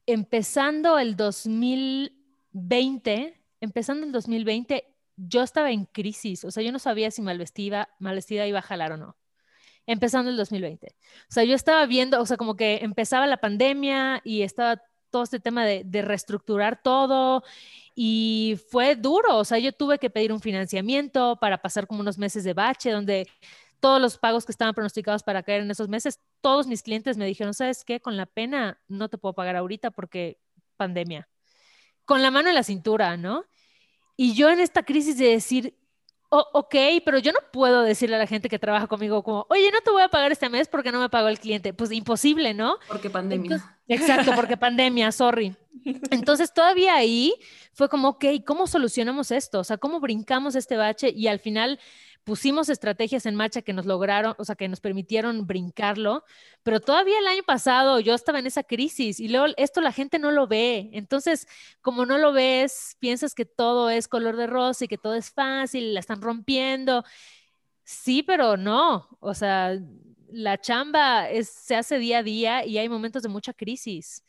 empezando el 2020, empezando el 2020, yo estaba en crisis. O sea, yo no sabía si Malvestida, Malvestida iba a jalar o no. Empezando el 2020. O sea, yo estaba viendo, o sea, como que empezaba la pandemia y estaba todo este tema de, reestructurar todo y fue duro, o sea, yo tuve que pedir un financiamiento para pasar como unos meses de bache, donde todos los pagos que estaban pronosticados para caer en esos meses, todos mis clientes me dijeron, ¿sabes qué? Con la pena no te puedo pagar ahorita porque pandemia. Con la mano en la cintura, ¿no? Y yo en esta crisis de decir, oh, ok, pero yo no puedo decirle a la gente que trabaja conmigo como, oye, no te voy a pagar este mes porque no me pagó el cliente. Pues imposible, ¿no? Porque pandemia. exacto, porque pandemia, sorry. Entonces todavía ahí fue como, ok, ¿cómo solucionamos esto? O sea, ¿cómo brincamos este bache? Y al final pusimos estrategias en marcha que nos lograron, o sea, que nos permitieron brincarlo, pero todavía el año pasado yo estaba en esa crisis y luego esto la gente no lo ve. Entonces, como no lo ves, piensas que todo es color de rosa y que todo es fácil, la están rompiendo. Sí, pero no, o sea, la chamba se hace día a día y hay momentos de mucha crisis.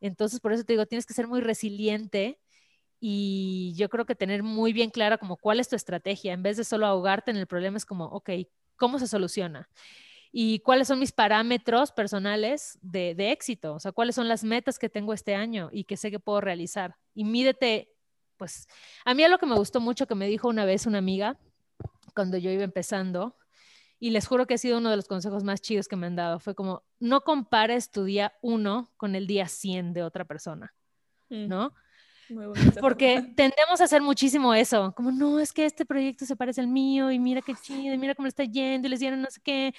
Entonces, por eso te digo, tienes que ser muy resiliente y yo creo que tener muy bien clara como cuál es tu estrategia, en vez de solo ahogarte en el problema, es como, ok, ¿cómo se soluciona? ¿Y cuáles son mis parámetros personales de, de éxito? O sea, ¿cuáles son las metas que tengo este año y que sé que puedo realizar? Y mídete, pues, a mí lo que me gustó mucho que me dijo una vez una amiga, cuando yo iba empezando, y les juro que ha sido uno de los consejos más chidos que me han dado. Fue como, no compares tu día uno con el día 100 de otra persona, mm. *laughs* Porque *laughs* tendemos a hacer muchísimo eso, como, no, es que este proyecto se parece al mío y mira qué chido, y mira cómo le está yendo y les dieron no sé qué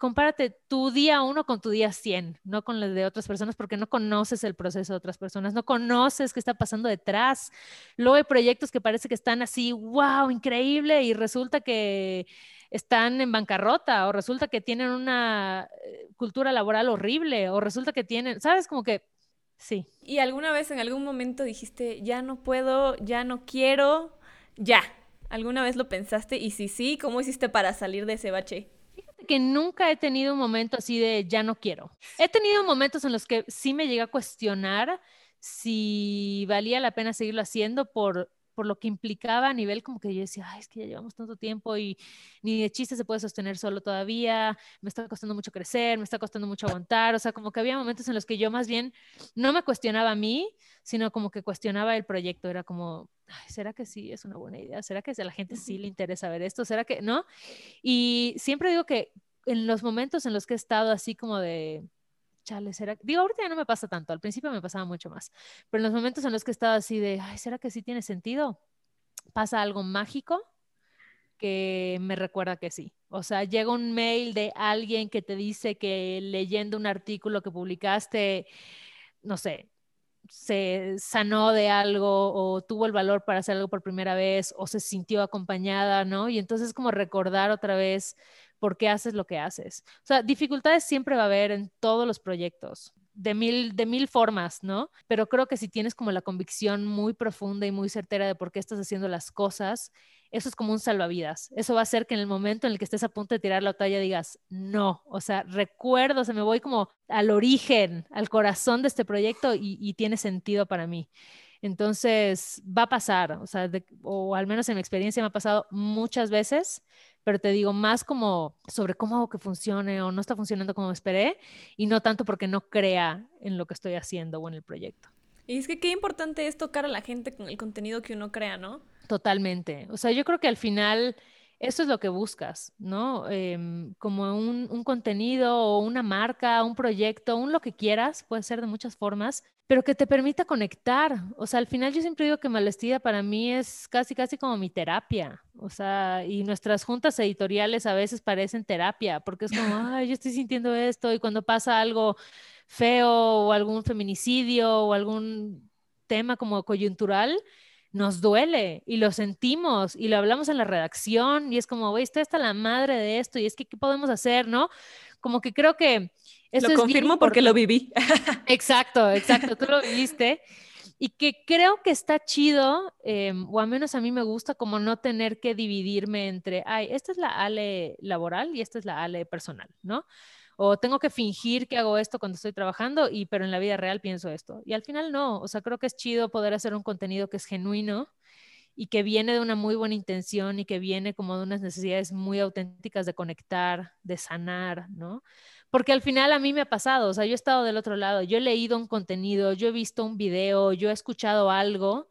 compárate tu día uno con tu día 100, no con el de otras personas, porque no conoces el proceso de otras personas, no conoces qué está pasando detrás. Luego hay proyectos que parece que están así, wow, increíble, y resulta que están en bancarrota, o resulta que tienen una eh, cultura laboral horrible, o resulta que tienen, ¿sabes? Como que sí. ¿Y alguna vez en algún momento dijiste, ya no puedo, ya no quiero, ya? ¿Alguna vez lo pensaste? Y si sí, ¿cómo hiciste para salir de ese bache? que nunca he tenido un momento así de ya no quiero. He tenido momentos en los que sí me llega a cuestionar si valía la pena seguirlo haciendo por, por lo que implicaba a nivel como que yo decía, Ay, es que ya llevamos tanto tiempo y ni de chiste se puede sostener solo todavía, me está costando mucho crecer, me está costando mucho aguantar, o sea, como que había momentos en los que yo más bien no me cuestionaba a mí, sino como que cuestionaba el proyecto, era como, ¿será que sí es una buena idea? ¿Será que a la gente sí le interesa ver esto? ¿Será que no? Y siempre digo que en los momentos en los que he estado así como de, chale, ¿será? Digo, ahorita ya no me pasa tanto, al principio me pasaba mucho más, pero en los momentos en los que he estado así de, ay, ¿será que sí tiene sentido? Pasa algo mágico que me recuerda que sí. O sea, llega un mail de alguien que te dice que leyendo un artículo que publicaste, no sé, se sanó de algo o tuvo el valor para hacer algo por primera vez o se sintió acompañada, ¿no? Y entonces como recordar otra vez por qué haces lo que haces. O sea, dificultades siempre va a haber en todos los proyectos. de mil, de mil formas, ¿no? Pero creo que si tienes como la convicción muy profunda y muy certera de por qué estás haciendo las cosas, eso es como un salvavidas. Eso va a hacer que en el momento en el que estés a punto de tirar la toalla digas, no, o sea, recuerdo, o sea, me voy como al origen, al corazón de este proyecto y, tiene sentido para mí. Entonces, va a pasar, o sea, o al menos en mi experiencia me ha pasado muchas veces, pero te digo más como sobre cómo hago que funcione o no está funcionando como esperé y no tanto porque no crea en lo que estoy haciendo o en el proyecto. Y es que qué importante es tocar a la gente con el contenido que uno crea, ¿no? Totalmente. O sea, yo creo que al final eso es lo que buscas, ¿no? Em, como un, un, contenido o una marca, un proyecto, un lo que quieras, puede ser de muchas formas, pero que te permita conectar. O sea, al final yo siempre digo que Malvestida para mí es casi, casi como mi terapia. O sea, y nuestras juntas editoriales a veces parecen terapia, porque es como, *laughs* ay, yo estoy sintiendo esto, y cuando pasa algo feo o algún feminicidio o algún tema como coyuntural, nos duele y lo sentimos y lo hablamos en la redacción y es como, güey, está la madre de esto y es que, ¿qué podemos hacer, no? Como que creo que... Eso lo confirmo porque lo viví. *laughs* Exacto, exacto, tú lo viviste. Y que creo que está chido, em, o al menos a mí me gusta, como no tener que dividirme entre, ay, esta es la Ale laboral y esta es la Ale personal, ¿no? O tengo que fingir que hago esto cuando estoy trabajando, y, pero en la vida real pienso esto. Y al final no, o sea, creo que es chido poder hacer un contenido que es genuino y que viene de una muy buena intención y que viene como de unas necesidades muy auténticas de conectar, de sanar, ¿no? Porque al final a mí me ha pasado, o sea, yo he estado del otro lado, yo he leído un contenido, yo he visto un video, yo he escuchado algo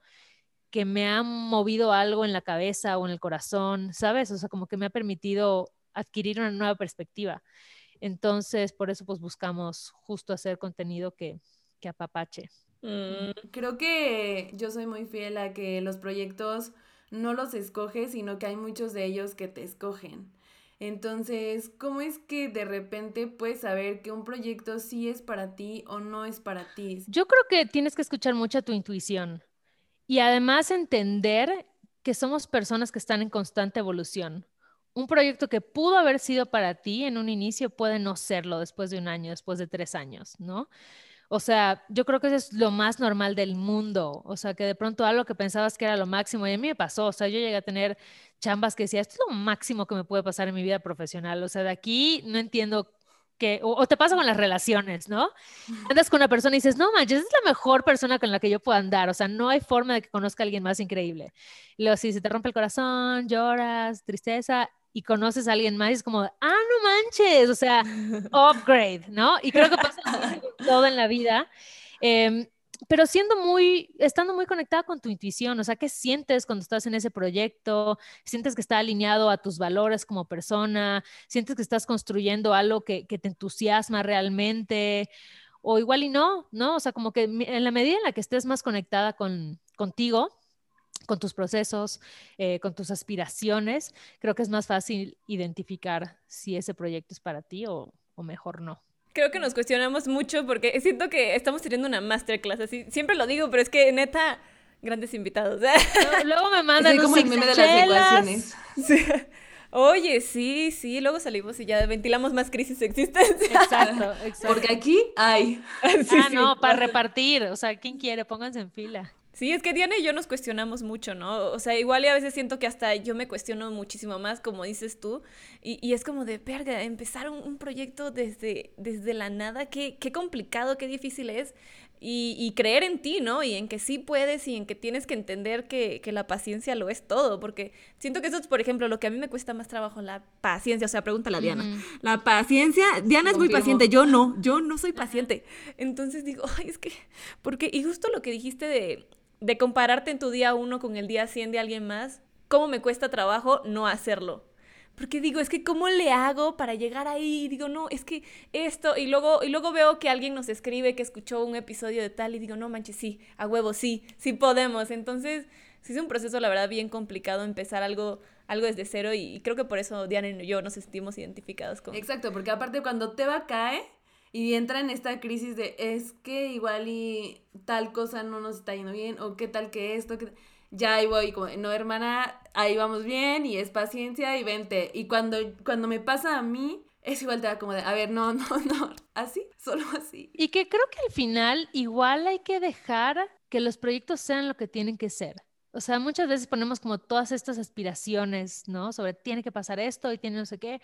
que me ha movido algo en la cabeza o en el corazón, ¿sabes? O sea, como que me ha permitido adquirir una nueva perspectiva. Entonces, por eso pues buscamos justo hacer contenido que, que apapache. Mm. Creo que yo soy muy fiel a que los proyectos no los escoges, sino que hay muchos de ellos que te escogen. Entonces, ¿cómo es que de repente puedes saber que un proyecto sí es para ti o no es para ti? Yo creo que tienes que escuchar mucho a tu intuición y además entender que somos personas que están en constante evolución un proyecto que pudo haber sido para ti en un inicio puede no serlo después de un año, después de tres años, ¿no? O sea, yo creo que eso es lo más normal del mundo. O sea, que de pronto algo que pensabas que era lo máximo, y a mí me pasó. O sea, yo llegué a tener chambas que decía, esto es lo máximo que me puede pasar en mi vida profesional. O sea, de aquí no entiendo que, o, te pasa con las relaciones, ¿no? Andas con una persona y dices, no manches, es la mejor persona con la que yo puedo andar. O sea, no hay forma de que conozca a alguien más increíble. Y luego, si se te rompe el corazón, lloras, tristeza, y conoces a alguien más y es como, ah, no manches, o sea, *laughs* upgrade, ¿no? Y creo que pasa *laughs* todo en la vida. Em, pero siendo muy, estando muy conectada con tu intuición, o sea, ¿qué sientes cuando estás en ese proyecto? ¿Sientes que está alineado a tus valores como persona? ¿Sientes que estás construyendo algo que, que te entusiasma realmente? O igual y no, ¿no? O sea, como que en la medida en la que estés más conectada con, contigo, con tus procesos, eh, con tus aspiraciones, creo que es más fácil identificar si ese proyecto es para ti o, mejor no. Creo que nos cuestionamos mucho porque siento que estamos teniendo una masterclass, así siempre lo digo, pero es que neta, grandes invitados. luego me *laughs* mandan como el meme de las ecuaciones. Oye, sí, sí, luego salimos y ya ventilamos más crisis existenciales. Exacto, exacto. Porque aquí hay. *laughs* ah, no, para repartir, o sea, ¿quién quiere? Pónganse en fila. Sí, es que Diana y yo nos cuestionamos mucho, ¿no? O sea, igual y a veces siento que hasta yo me cuestiono muchísimo más, como dices tú, y, y es como de, verga, empezar un, proyecto desde, desde la nada, qué, qué complicado, qué difícil es, y, y, creer en ti, ¿no? Y en que sí puedes y en que tienes que entender que, que, la paciencia lo es todo, porque siento que eso es, por ejemplo, lo que a mí me cuesta más trabajo, la paciencia, o sea, pregúntale a Diana. La paciencia, Diana es muy paciente, yo no, yo no soy paciente. Entonces digo, ay, es que, porque, y justo lo que dijiste de de compararte en tu día uno con el día 100 de alguien más, ¿cómo me cuesta trabajo no hacerlo? Porque digo, es que ¿cómo le hago para llegar ahí? Digo, no, es que esto, y luego, y luego veo que alguien nos escribe que escuchó un episodio de tal y digo, no manches, sí, a huevo, sí, sí podemos. Entonces, sí es un proceso, la verdad, bien complicado empezar algo, algo desde cero y, creo que por eso Diana y yo nos sentimos identificados con... Exacto, porque aparte cuando te va a caer y entra en esta crisis de es que igual y tal cosa no nos está yendo bien o qué tal que esto, que... ya ahí voy como, no hermana, ahí vamos bien y es paciencia y vente. Y cuando, cuando me pasa a mí, es igual te da como de, a ver, no, *laughs* no, no, así, solo así. Y que creo que al final igual hay que dejar que los proyectos sean lo que tienen que ser. O sea, muchas veces ponemos como todas estas aspiraciones, ¿no? Sobre tiene que pasar esto y tiene no sé qué.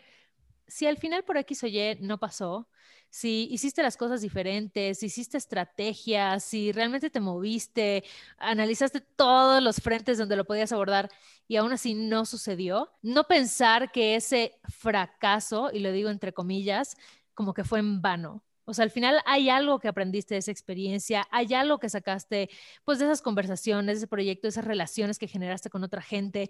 Si al final por X o Y no pasó, si hiciste las cosas diferentes, si hiciste estrategias, si realmente te moviste, analizaste todos los frentes donde lo podías abordar y aún así no sucedió, no pensar que ese fracaso, y lo digo entre comillas, como que fue en vano. O sea, al final hay algo que aprendiste de esa experiencia, hay algo que sacaste pues de esas conversaciones, de ese proyecto, de esas relaciones que generaste con otra gente.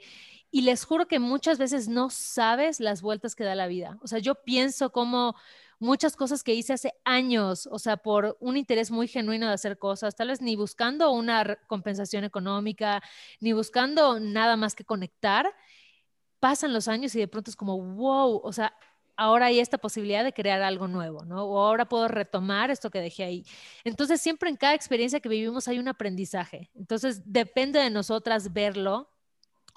Y les juro que muchas veces no sabes las vueltas que da la vida. O sea, yo pienso como muchas cosas que hice hace años, o sea, por un interés muy genuino de hacer cosas, tal vez ni buscando una compensación económica, ni buscando nada más que conectar, pasan los años y de pronto es como, wow, o sea, ahora hay esta posibilidad de crear algo nuevo, ¿no? O ahora puedo retomar esto que dejé ahí. Entonces, siempre en cada experiencia que vivimos hay un aprendizaje. Entonces, depende de nosotras verlo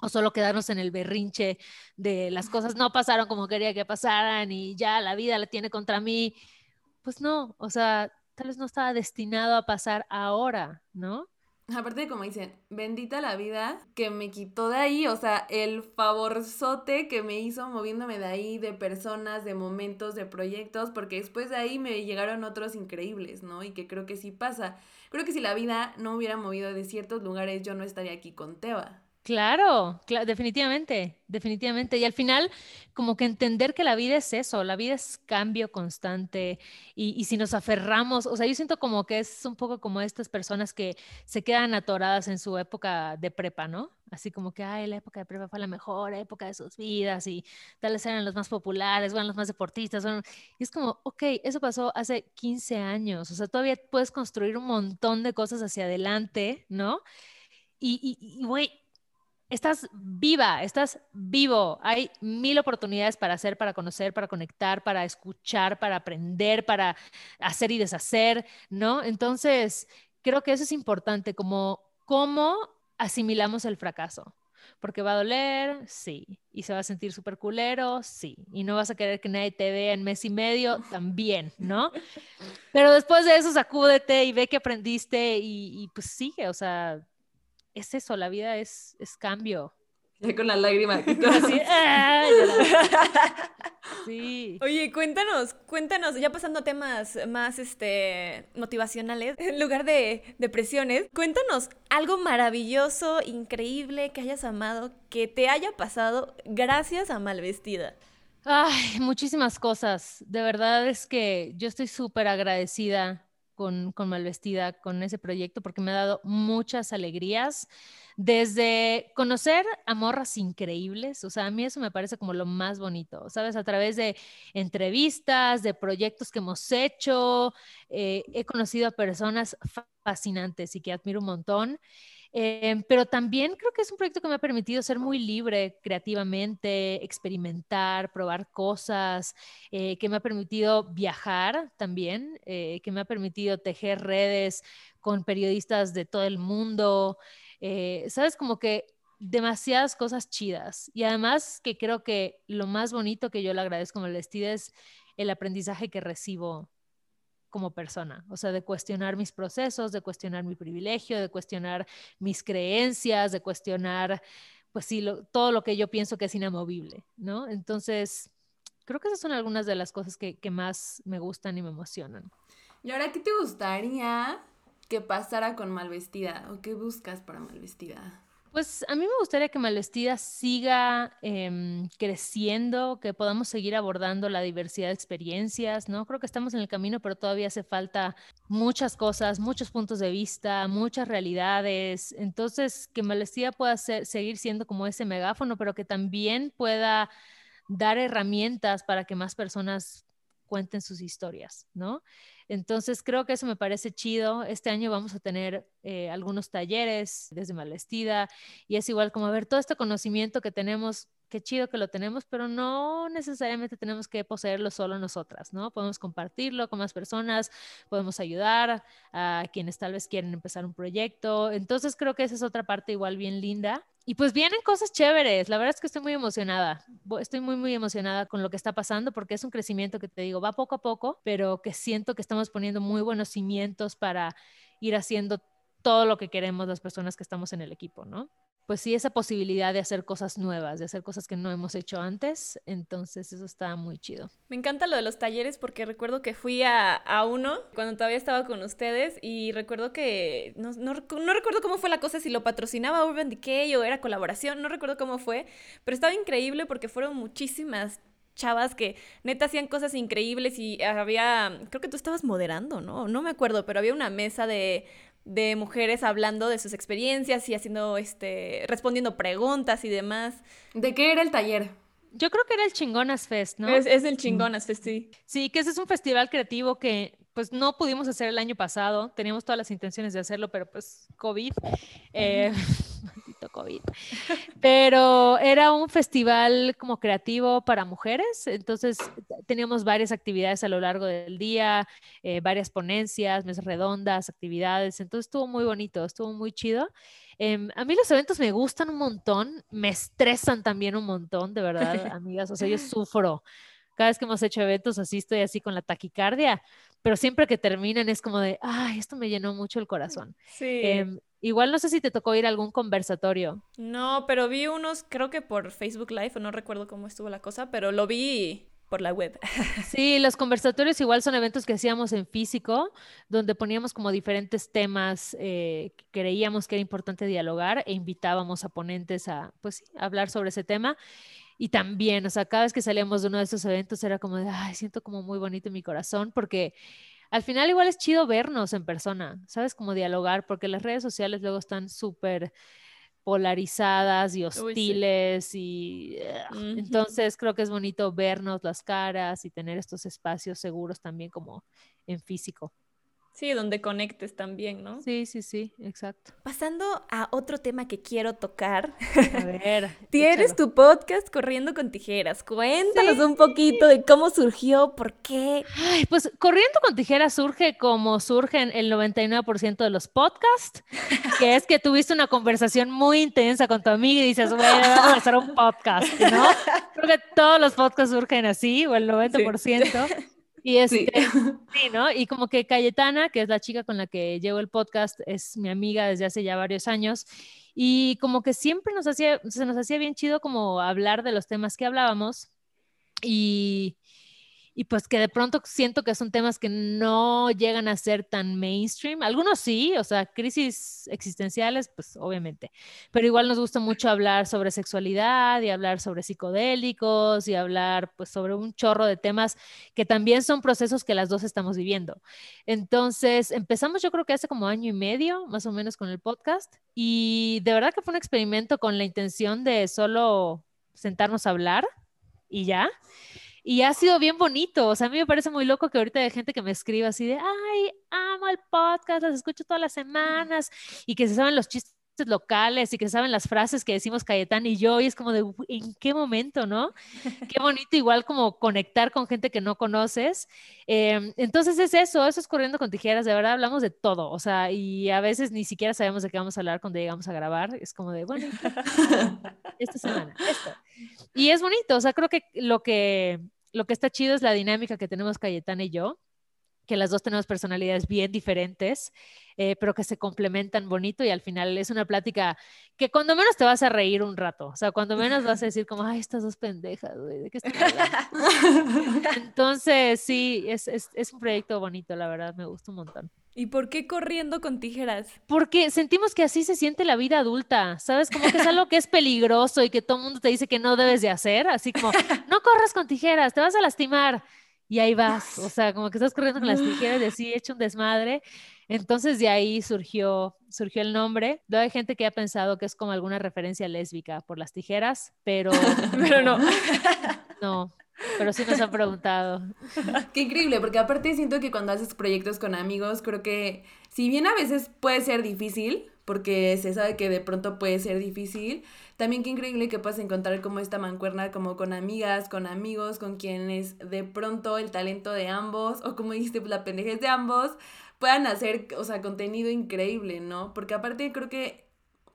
o solo quedarnos en el berrinche de las cosas no pasaron como quería que pasaran y ya la vida la tiene contra mí. Pues no, o sea, tal vez no estaba destinado a pasar ahora, ¿no? Aparte, como dicen, bendita la vida que me quitó de ahí, o sea, el favorzote que me hizo moviéndome de ahí, de personas, de momentos, de proyectos, porque después de ahí me llegaron otros increíbles, ¿no? Y que creo que sí pasa. Creo que si la vida no hubiera movido de ciertos lugares, yo no estaría aquí con Teba. Claro, definitivamente, definitivamente. Y al final, como que entender que la vida es eso, la vida es cambio constante. Y, si nos aferramos, o sea, yo siento como que es un poco como estas personas que se quedan atoradas en su época de prepa, ¿no? Así como que, ay, la época de prepa fue la mejor época de sus vidas y tales eran los más populares, eran los más deportistas. Y es como, ok, eso pasó hace 15 años, o sea, todavía puedes construir un montón de cosas hacia adelante, ¿no? Y, güey, estás viva, estás vivo. Hay mil oportunidades para hacer, para conocer, para conectar, para escuchar, para aprender, para hacer y deshacer, ¿no? Entonces, creo que eso es importante, como cómo asimilamos el fracaso. Porque va a doler, sí. Y se va a sentir súper culero, sí. Y no vas a querer que nadie te vea en mes y medio, también, ¿no? *laughs* Pero después de eso, sacúdete y ve que aprendiste y, y pues sigue, o sea, es eso, la vida es, es cambio. con la lágrima. *laughs* Ah, sí. Oye, cuéntanos, cuéntanos, ya pasando a temas más este, motivacionales, en lugar de depresiones, cuéntanos algo maravilloso, increíble que hayas amado, que te haya pasado gracias a Malvestida. Ay, muchísimas cosas. De verdad es que yo estoy súper agradecida con, Malvestida, con ese proyecto, porque me ha dado muchas alegrías. Desde conocer a morras increíbles, o sea, a mí eso me parece como lo más bonito, ¿sabes? A través de entrevistas, de proyectos que hemos hecho, eh, he conocido a personas fascinantes y que admiro un montón. Eh, pero también creo que es un proyecto que me ha permitido ser muy libre creativamente, experimentar, probar cosas, eh, que me ha permitido viajar también, eh, que me ha permitido tejer redes con periodistas de todo el mundo. Sabes, como que demasiadas cosas chidas. Y además que creo que lo más bonito que yo le agradezco a Molestida es el aprendizaje que recibo como persona, o sea, de cuestionar mis procesos, de cuestionar mi privilegio, de cuestionar mis creencias, de cuestionar, pues sí, todo lo que yo pienso que es inamovible, ¿no? Entonces, creo que esas son algunas de las cosas que, que más me gustan y me emocionan. ¿Y ahora qué te gustaría que pasara con Malvestida o qué buscas para Malvestida? Pues a mí me gustaría que Malvestida siga em, creciendo, que podamos seguir abordando la diversidad de experiencias, ¿no? Creo que estamos en el camino, pero todavía hace falta muchas cosas, muchos puntos de vista, muchas realidades. Entonces, que Malvestida pueda seguir siendo como ese megáfono, pero que también pueda dar herramientas para que más personas cuenten sus historias, ¿no? Entonces creo que eso me parece chido. Este año vamos a tener eh, algunos talleres desde Malvestida y es igual como ver todo este conocimiento que tenemos qué chido que lo tenemos, pero no necesariamente tenemos que poseerlo solo nosotras, ¿no? Podemos compartirlo con más personas, podemos ayudar a quienes tal vez quieren empezar un proyecto. Entonces creo que esa es otra parte igual bien linda. Y pues vienen cosas chéveres. La verdad es que estoy muy emocionada. Estoy muy, muy emocionada con lo que está pasando porque es un crecimiento que te digo, va poco a poco, pero que siento que estamos poniendo muy buenos cimientos para ir haciendo todo lo que queremos las personas que estamos en el equipo, ¿no? Pues sí, esa posibilidad de hacer cosas nuevas, de hacer cosas que no hemos hecho antes, entonces eso está muy chido. Me encanta lo de los talleres porque recuerdo que fui a, uno cuando todavía estaba con ustedes y recuerdo que, no, no, no, recuerdo cómo fue la cosa, si lo patrocinaba Urban Decay o era colaboración, no recuerdo cómo fue, pero estaba increíble porque fueron muchísimas chavas que neta hacían cosas increíbles y había, creo que tú estabas moderando, ¿no? No me acuerdo, pero había una mesa de de mujeres hablando de sus experiencias y haciendo, este, respondiendo preguntas y demás. ¿De qué era el taller? Yo creo que era el Chingonas Fest, ¿no? Es, es el Chingonas Fest, sí. Sí, que ese es un festival creativo que pues no pudimos hacer el año pasado, teníamos todas las intenciones de hacerlo, pero pues COVID, eh, *laughs* COVID. *laughs* Pero era un festival como creativo para mujeres, entonces teníamos varias actividades a lo largo del día, eh, varias ponencias, mesas redondas, actividades, entonces estuvo muy bonito, estuvo muy chido. Em, a mí los eventos me gustan un montón, me estresan también un montón, de verdad, *laughs* amigas, o sea, yo sufro. Cada vez que hemos hecho eventos así estoy así con la taquicardia, pero siempre que terminan es como de, ay, esto me llenó mucho el corazón. Sí. Em, igual no sé si te tocó ir a algún conversatorio. No, pero vi unos, creo que por Facebook Live, o no recuerdo cómo estuvo la cosa, pero lo vi por la web. *laughs* Sí, los conversatorios igual son eventos que hacíamos en físico, donde poníamos como diferentes temas eh, que creíamos que era importante dialogar e invitábamos a ponentes a, pues, hablar sobre ese tema. Y también, o sea, cada vez que salíamos de uno de esos eventos era como de, ay, siento como muy bonito en mi corazón, porque al final igual es chido vernos en persona, ¿sabes? Como dialogar, porque las redes sociales luego están súper polarizadas y hostiles y entonces creo que es bonito vernos las caras y tener estos espacios seguros también como en físico. Sí, donde conectes también, ¿no? Sí, sí, sí, exacto. Pasando a otro tema que quiero tocar. A ver. *laughs* Tienes tu podcast Corriendo con Tijeras. Cuéntanos un poquito de cómo surgió, por qué. Ay, pues Corriendo con Tijeras surge como surgen el 99% de los podcasts, que es que tuviste una conversación muy intensa con tu amiga y dices, bueno, vamos a hacer un podcast, ¿no? *laughs* Creo que todos los podcasts surgen así, o el 90%. Y este, sí. ¿no? Y como que Cayetana, que es la chica con la que llevo el podcast, es mi amiga desde hace ya varios años. Y como que siempre nos hacía, se nos hacía bien chido como hablar de los temas que hablábamos. Y, y pues que de pronto siento que son temas que no llegan a ser tan mainstream. Algunos sí, o sea, crisis existenciales, pues obviamente, pero igual nos gusta mucho hablar sobre sexualidad y hablar sobre psicodélicos y hablar pues sobre un chorro de temas que también son procesos que las dos estamos viviendo. Entonces, empezamos yo creo que hace como año y medio, más o menos, con el podcast y de verdad que fue un experimento con la intención de solo sentarnos a hablar y ya. Y ha sido bien bonito. O sea, a mí me parece muy loco que ahorita hay gente que me escriba así de, ay, amo el podcast, las escucho todas las semanas y que se saben los chistes locales y que saben las frases que decimos Cayetán y yo, y es como de, ¿en qué momento, no? *laughs* Qué bonito igual como conectar con gente que no conoces. Em, entonces es eso, eso es corriendo con tijeras, de verdad hablamos de todo, o sea, y a veces ni siquiera sabemos de qué vamos a hablar cuando llegamos a grabar, es como de, bueno, *laughs* esta semana, esto. Y es bonito, o sea, creo que lo que, lo que está chido es la dinámica que tenemos Cayetana y yo, que las dos tenemos personalidades bien diferentes, eh, pero que se complementan bonito y al final es una plática que cuando menos te vas a reír un rato, o sea, cuando menos vas a decir como, ay, estas dos pendejas, güey, ¿de qué están hablando? *laughs* Entonces, sí, es, es, es un proyecto bonito, la verdad, me gusta un montón. ¿Y por qué corriendo con tijeras? Porque sentimos que así se siente la vida adulta, ¿sabes? Como que es algo que es peligroso y que todo el mundo te dice que no debes de hacer, así como, no corras con tijeras, te vas a lastimar. Y ahí vas, o sea, como que estás corriendo con las tijeras y así hecho un desmadre. Entonces de ahí surgió, surgió el nombre. Luego hay gente que ha pensado que es como alguna referencia lésbica por las tijeras, pero, *laughs* pero no. No, pero sí nos han preguntado. *laughs* Qué increíble, porque aparte siento que cuando haces proyectos con amigos, creo que si bien a veces puede ser difícil, porque se sabe que de pronto puede ser difícil. También qué increíble que puedas encontrar como esta mancuerna, como con amigas, con amigos, con quienes de pronto el talento de ambos, o como dijiste, la pendejez de ambos, puedan hacer, o sea, contenido increíble, ¿no? Porque aparte creo que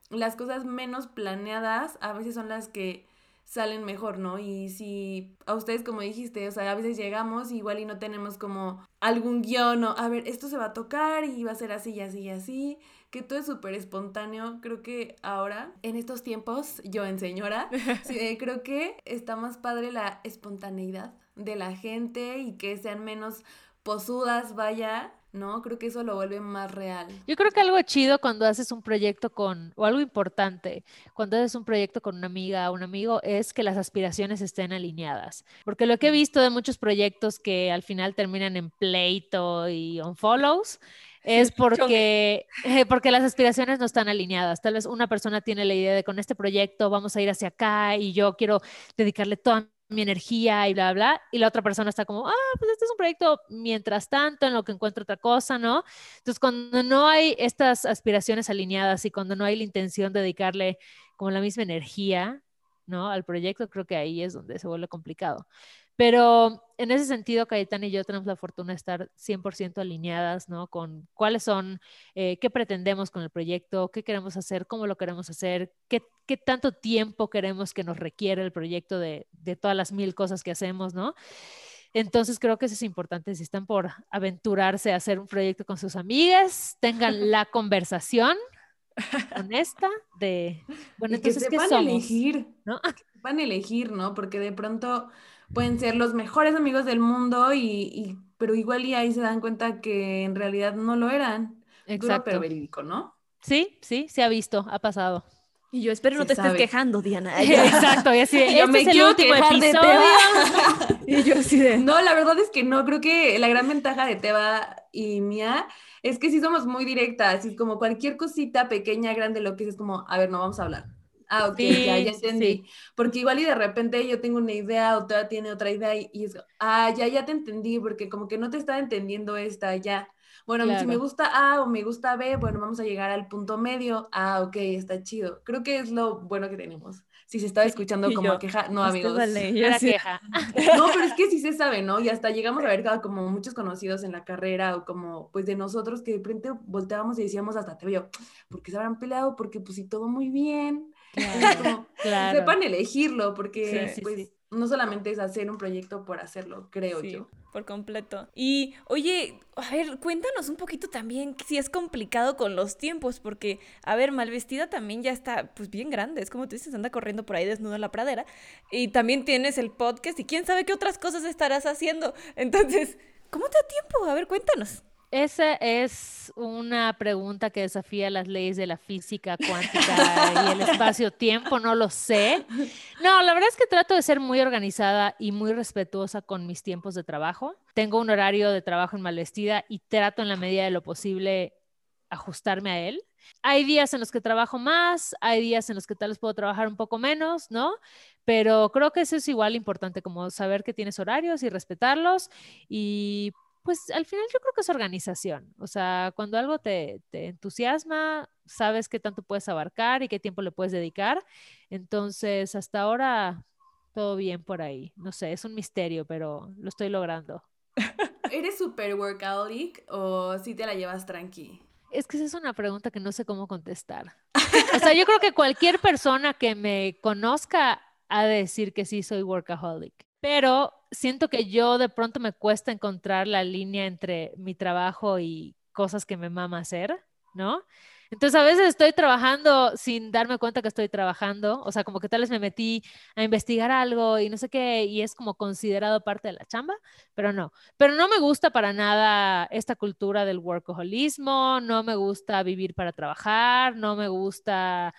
las cosas menos planeadas a veces son las que salen mejor, ¿no? Y si a ustedes, como dijiste, o sea, a veces llegamos igual y no tenemos como algún guion o, a ver, esto se va a tocar y va a ser así y así y así, que todo es súper espontáneo. Creo que ahora, en estos tiempos, yo en señora, *laughs* sí, creo que está más padre la espontaneidad de la gente y que sean menos posudas, vaya, ¿no? Creo que eso lo vuelve más real. Yo creo que algo chido cuando haces un proyecto con, o algo importante, cuando haces un proyecto con una amiga o un amigo, es que las aspiraciones estén alineadas. Porque lo que he visto de muchos proyectos que al final terminan en pleito y on follows, es *laughs* porque, porque las aspiraciones no están alineadas. Tal vez una persona tiene la idea de con este proyecto vamos a ir hacia acá y yo quiero dedicarle toda mi energía y bla, bla, y la otra persona está como, ah, pues este es un proyecto mientras tanto, en lo que encuentro otra cosa, ¿no? Entonces, cuando no hay estas aspiraciones alineadas y cuando no hay la intención de dedicarle como la misma energía, ¿no? Al proyecto, creo que ahí es donde se vuelve complicado. Pero en ese sentido, Cayetana y yo tenemos la fortuna de estar 100% alineadas, ¿no? Con cuáles son, eh, qué pretendemos con el proyecto, qué queremos hacer, cómo lo queremos hacer, qué, qué tanto tiempo queremos que nos requiere el proyecto de, de todas las mil cosas que hacemos, ¿no? Entonces creo que eso es importante. Si están por aventurarse a hacer un proyecto con sus amigas, tengan *laughs* la conversación honesta de, bueno, entonces, que ¿qué somos? elegir, ¿no? Van a elegir, ¿no? Porque de pronto pueden ser los mejores amigos del mundo y, pero igual y ahí se dan cuenta que en realidad no lo eran. Exacto. pero verídico, ¿no? Sí, sí, se ha visto, ha pasado. Y yo espero no te estés quejando, Diana. *laughs* Exacto, y así yo este me es el último episodio. *laughs* y yo así de... No, la verdad es que no, creo que la gran ventaja de Teba y mía es que sí somos muy directas, es como cualquier cosita pequeña, grande, lo que es, es como, a ver, no vamos a hablar. Ah, ok, ya, ya entendí. Porque igual y de repente yo tengo una idea, otra tiene otra idea y, es, ah, ya, ya te entendí, porque como que no te estaba entendiendo esta, ya. Bueno, si me gusta A o me gusta B, bueno, vamos a llegar al punto medio. Ah, ok, está chido. Creo que es lo bueno que tenemos. Si se estaba escuchando como queja, no, amigos. Era queja. *laughs* No, pero es que sí se sabe, ¿no? Y hasta llegamos a ver como muchos conocidos en la carrera o como, pues de nosotros que de repente volteábamos y decíamos hasta te veo, porque se habrán peleado? Porque pues sí, todo muy bien *laughs* claro, sepan elegirlo, porque pues, no solamente es hacer un proyecto por hacerlo, creo yo. Por completo. Y oye, a ver, cuéntanos un poquito también si es complicado con los tiempos, porque, a ver, Malvestida también ya está, pues bien grande, es como tú dices, anda corriendo por ahí desnudo en la pradera. Y también tienes el podcast y quién sabe qué otras cosas estarás haciendo. *laughs* Entonces, ¿cómo te da tiempo? A ver, cuéntanos. Esa es una pregunta que desafía las leyes de la física cuántica y el espacio-tiempo, no lo sé. No, la verdad es que trato de ser muy organizada y muy respetuosa con mis tiempos de trabajo. Tengo un horario de trabajo en Malvestida y trato en la medida de lo posible ajustarme a él. Hay días en los que trabajo más, hay días en los que tal vez puedo trabajar un poco menos, ¿no? Pero creo que eso es igual importante, como saber que tienes horarios y respetarlos y pues al final yo creo que es organización. O sea, cuando algo te, entusiasma, sabes qué tanto puedes abarcar y qué tiempo le puedes dedicar. Entonces, hasta ahora, todo bien por ahí. No sé, es un misterio, pero lo estoy logrando. ¿Eres super workaholic o si te la llevas tranqui? Es que esa es una pregunta que no sé cómo contestar. O sea, yo creo que cualquier persona que me conozca ha de decir que sí soy workaholic pero siento que yo de pronto me cuesta encontrar la línea entre mi trabajo y cosas que me mama hacer, ¿no? Entonces a veces estoy trabajando sin darme cuenta que estoy trabajando, o sea, como que tal vez me metí a investigar algo y no sé qué, y es como considerado parte de la chamba, pero no. Pero no me gusta para nada esta cultura del workaholismo, no me gusta vivir para trabajar, no me gusta,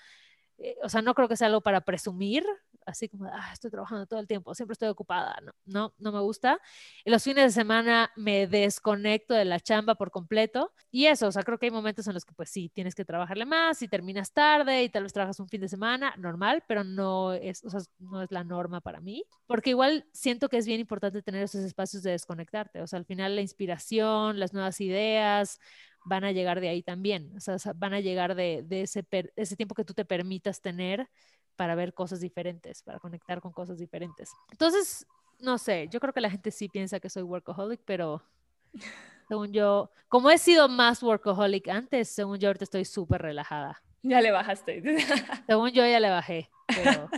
eh, o sea, no creo que sea algo para presumir, así como, ah, estoy trabajando todo el tiempo, siempre estoy ocupada, no, no, no me gusta. Y los fines de semana me desconecto de la chamba por completo. Y eso, o sea, creo que hay momentos en los que pues sí, tienes que trabajarle más y terminas tarde y tal vez trabajas un fin de semana, normal, pero no es, o sea, no es la norma para mí. Porque igual siento que es bien importante tener esos espacios de desconectarte. O sea, al final la inspiración, las nuevas ideas, van a llegar de ahí también, o sea, van a llegar de, ese, ese tiempo que tú te permitas tener para ver cosas diferentes, para conectar con cosas diferentes. Entonces, no sé, yo creo que la gente sí piensa que soy workaholic, pero *laughs* según yo, como he sido más workaholic antes, según yo ahorita estoy súper relajada. Ya le bajaste. *laughs* según yo ya le bajé, pero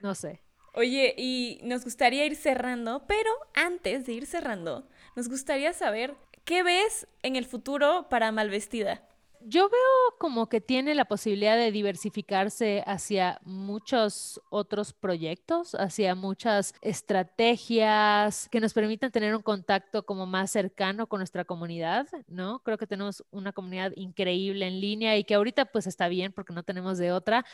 no sé. *laughs* Oye, y nos gustaría ir cerrando, pero antes de ir cerrando, nos gustaría saber qué ves en el futuro para Malvestida. Yo veo como que tiene la posibilidad de diversificarse hacia muchos otros proyectos, hacia muchas estrategias que nos permitan tener un contacto como más cercano con nuestra comunidad, ¿no? Creo que tenemos una comunidad increíble en línea y que ahorita pues está bien porque no tenemos de otra,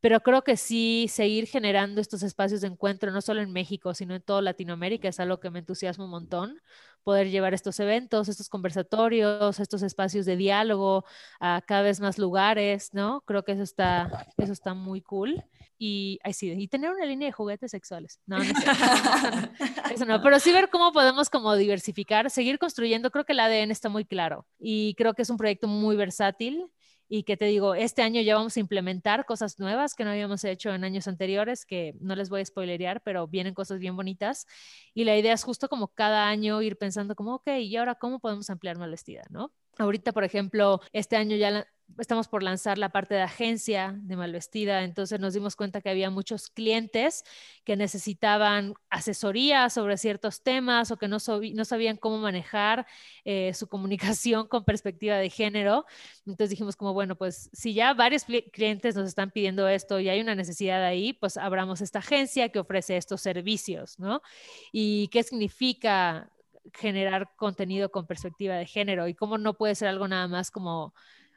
pero creo que sí seguir generando estos espacios de encuentro, no solo en México, sino en toda Latinoamérica, es algo que me entusiasma un montón poder llevar estos eventos, estos conversatorios, estos espacios de diálogo a cada vez más lugares, ¿no? Creo que eso está, eso está muy cool. Y, ay, sí, y tener una línea de juguetes sexuales. No, no, *laughs* eso no, pero sí ver cómo podemos como diversificar, seguir construyendo. Creo que el ADN está muy claro y creo que es un proyecto muy versátil y que te digo, este año ya vamos a implementar cosas nuevas que no habíamos hecho en años anteriores, que no les voy a spoilerear, pero vienen cosas bien bonitas. Y la idea es justo como cada año ir pensando como, ok, ¿y ahora cómo podemos ampliar más vestida, no? Ahorita, por ejemplo, este año ya estamos por lanzar la parte de agencia de Malvestida, entonces nos dimos cuenta que había muchos clientes que necesitaban asesoría sobre ciertos temas o que no, no sabían cómo manejar eh, su comunicación *laughs* con perspectiva de género. Entonces dijimos como, bueno, pues si ya varios clientes nos están pidiendo esto y hay una necesidad ahí, pues abramos esta agencia que ofrece estos servicios, ¿no? ¿Y qué significa generar contenido con perspectiva de género y cómo no puede ser algo nada más como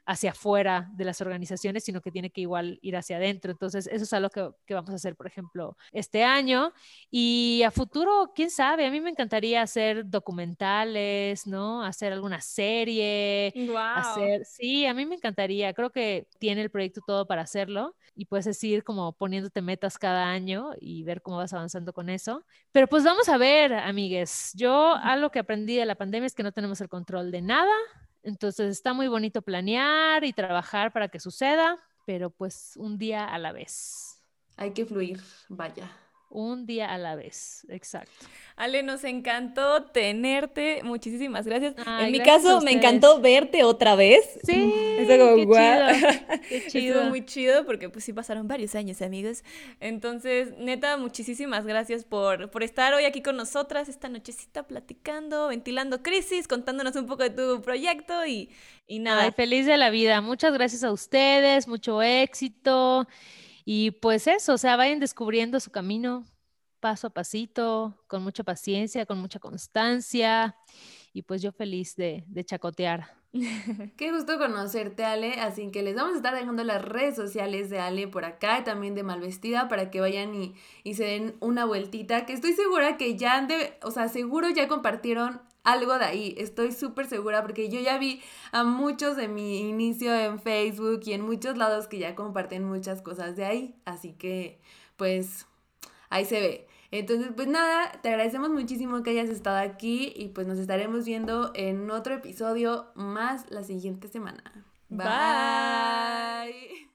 hacia afuera de las organizaciones, sino que tiene que igual ir hacia adentro. Entonces, eso es algo que, que, vamos a hacer, por ejemplo, este año. Y a futuro, quién sabe, a mí me encantaría hacer documentales, ¿no? Hacer alguna serie. Wow. Hacer, sí, a mí me encantaría. Creo que tiene el proyecto todo para hacerlo y puedes ir como poniéndote metas cada año y ver cómo vas avanzando con eso. Pero pues vamos a ver, amigues. Yo algo que aprendí de la pandemia es que no tenemos el control de nada entonces está muy bonito planear y trabajar para que suceda, pero pues un día a la vez. Hay que fluir, vaya. Un día a la vez, exacto. Ale, nos encantó tenerte. Muchísimas gracias. en mi caso, me encantó verte otra vez. Sí. *laughs* Eso como, qué chido. Qué *laughs* chido. Estuvo muy chido porque pues sí pasaron varios años, amigos. Entonces, neta, muchísimas gracias por, por estar hoy aquí con nosotras esta nochecita platicando, ventilando crisis, contándonos un poco de tu proyecto y, y nada. Ay, feliz de la vida. Muchas gracias a ustedes, mucho éxito. Y pues eso, o sea, vayan descubriendo su camino paso a pasito, con mucha paciencia, con mucha constancia. Y pues yo feliz de, chacotear. *laughs* Qué gusto conocerte, Ale. Así que les vamos a estar dejando las redes sociales de Ale por acá y también de Malvestida para que vayan y, y se den una vueltita. Que estoy segura que ya de, o sea, seguro ya compartieron algo de ahí. Estoy súper segura porque yo ya vi a muchos de mi inicio en Facebook y en muchos lados que ya comparten muchas cosas de ahí. Así que, pues, ahí se ve. Entonces, pues nada, te agradecemos muchísimo que hayas estado aquí y pues nos estaremos viendo en otro episodio más la siguiente semana. Bye.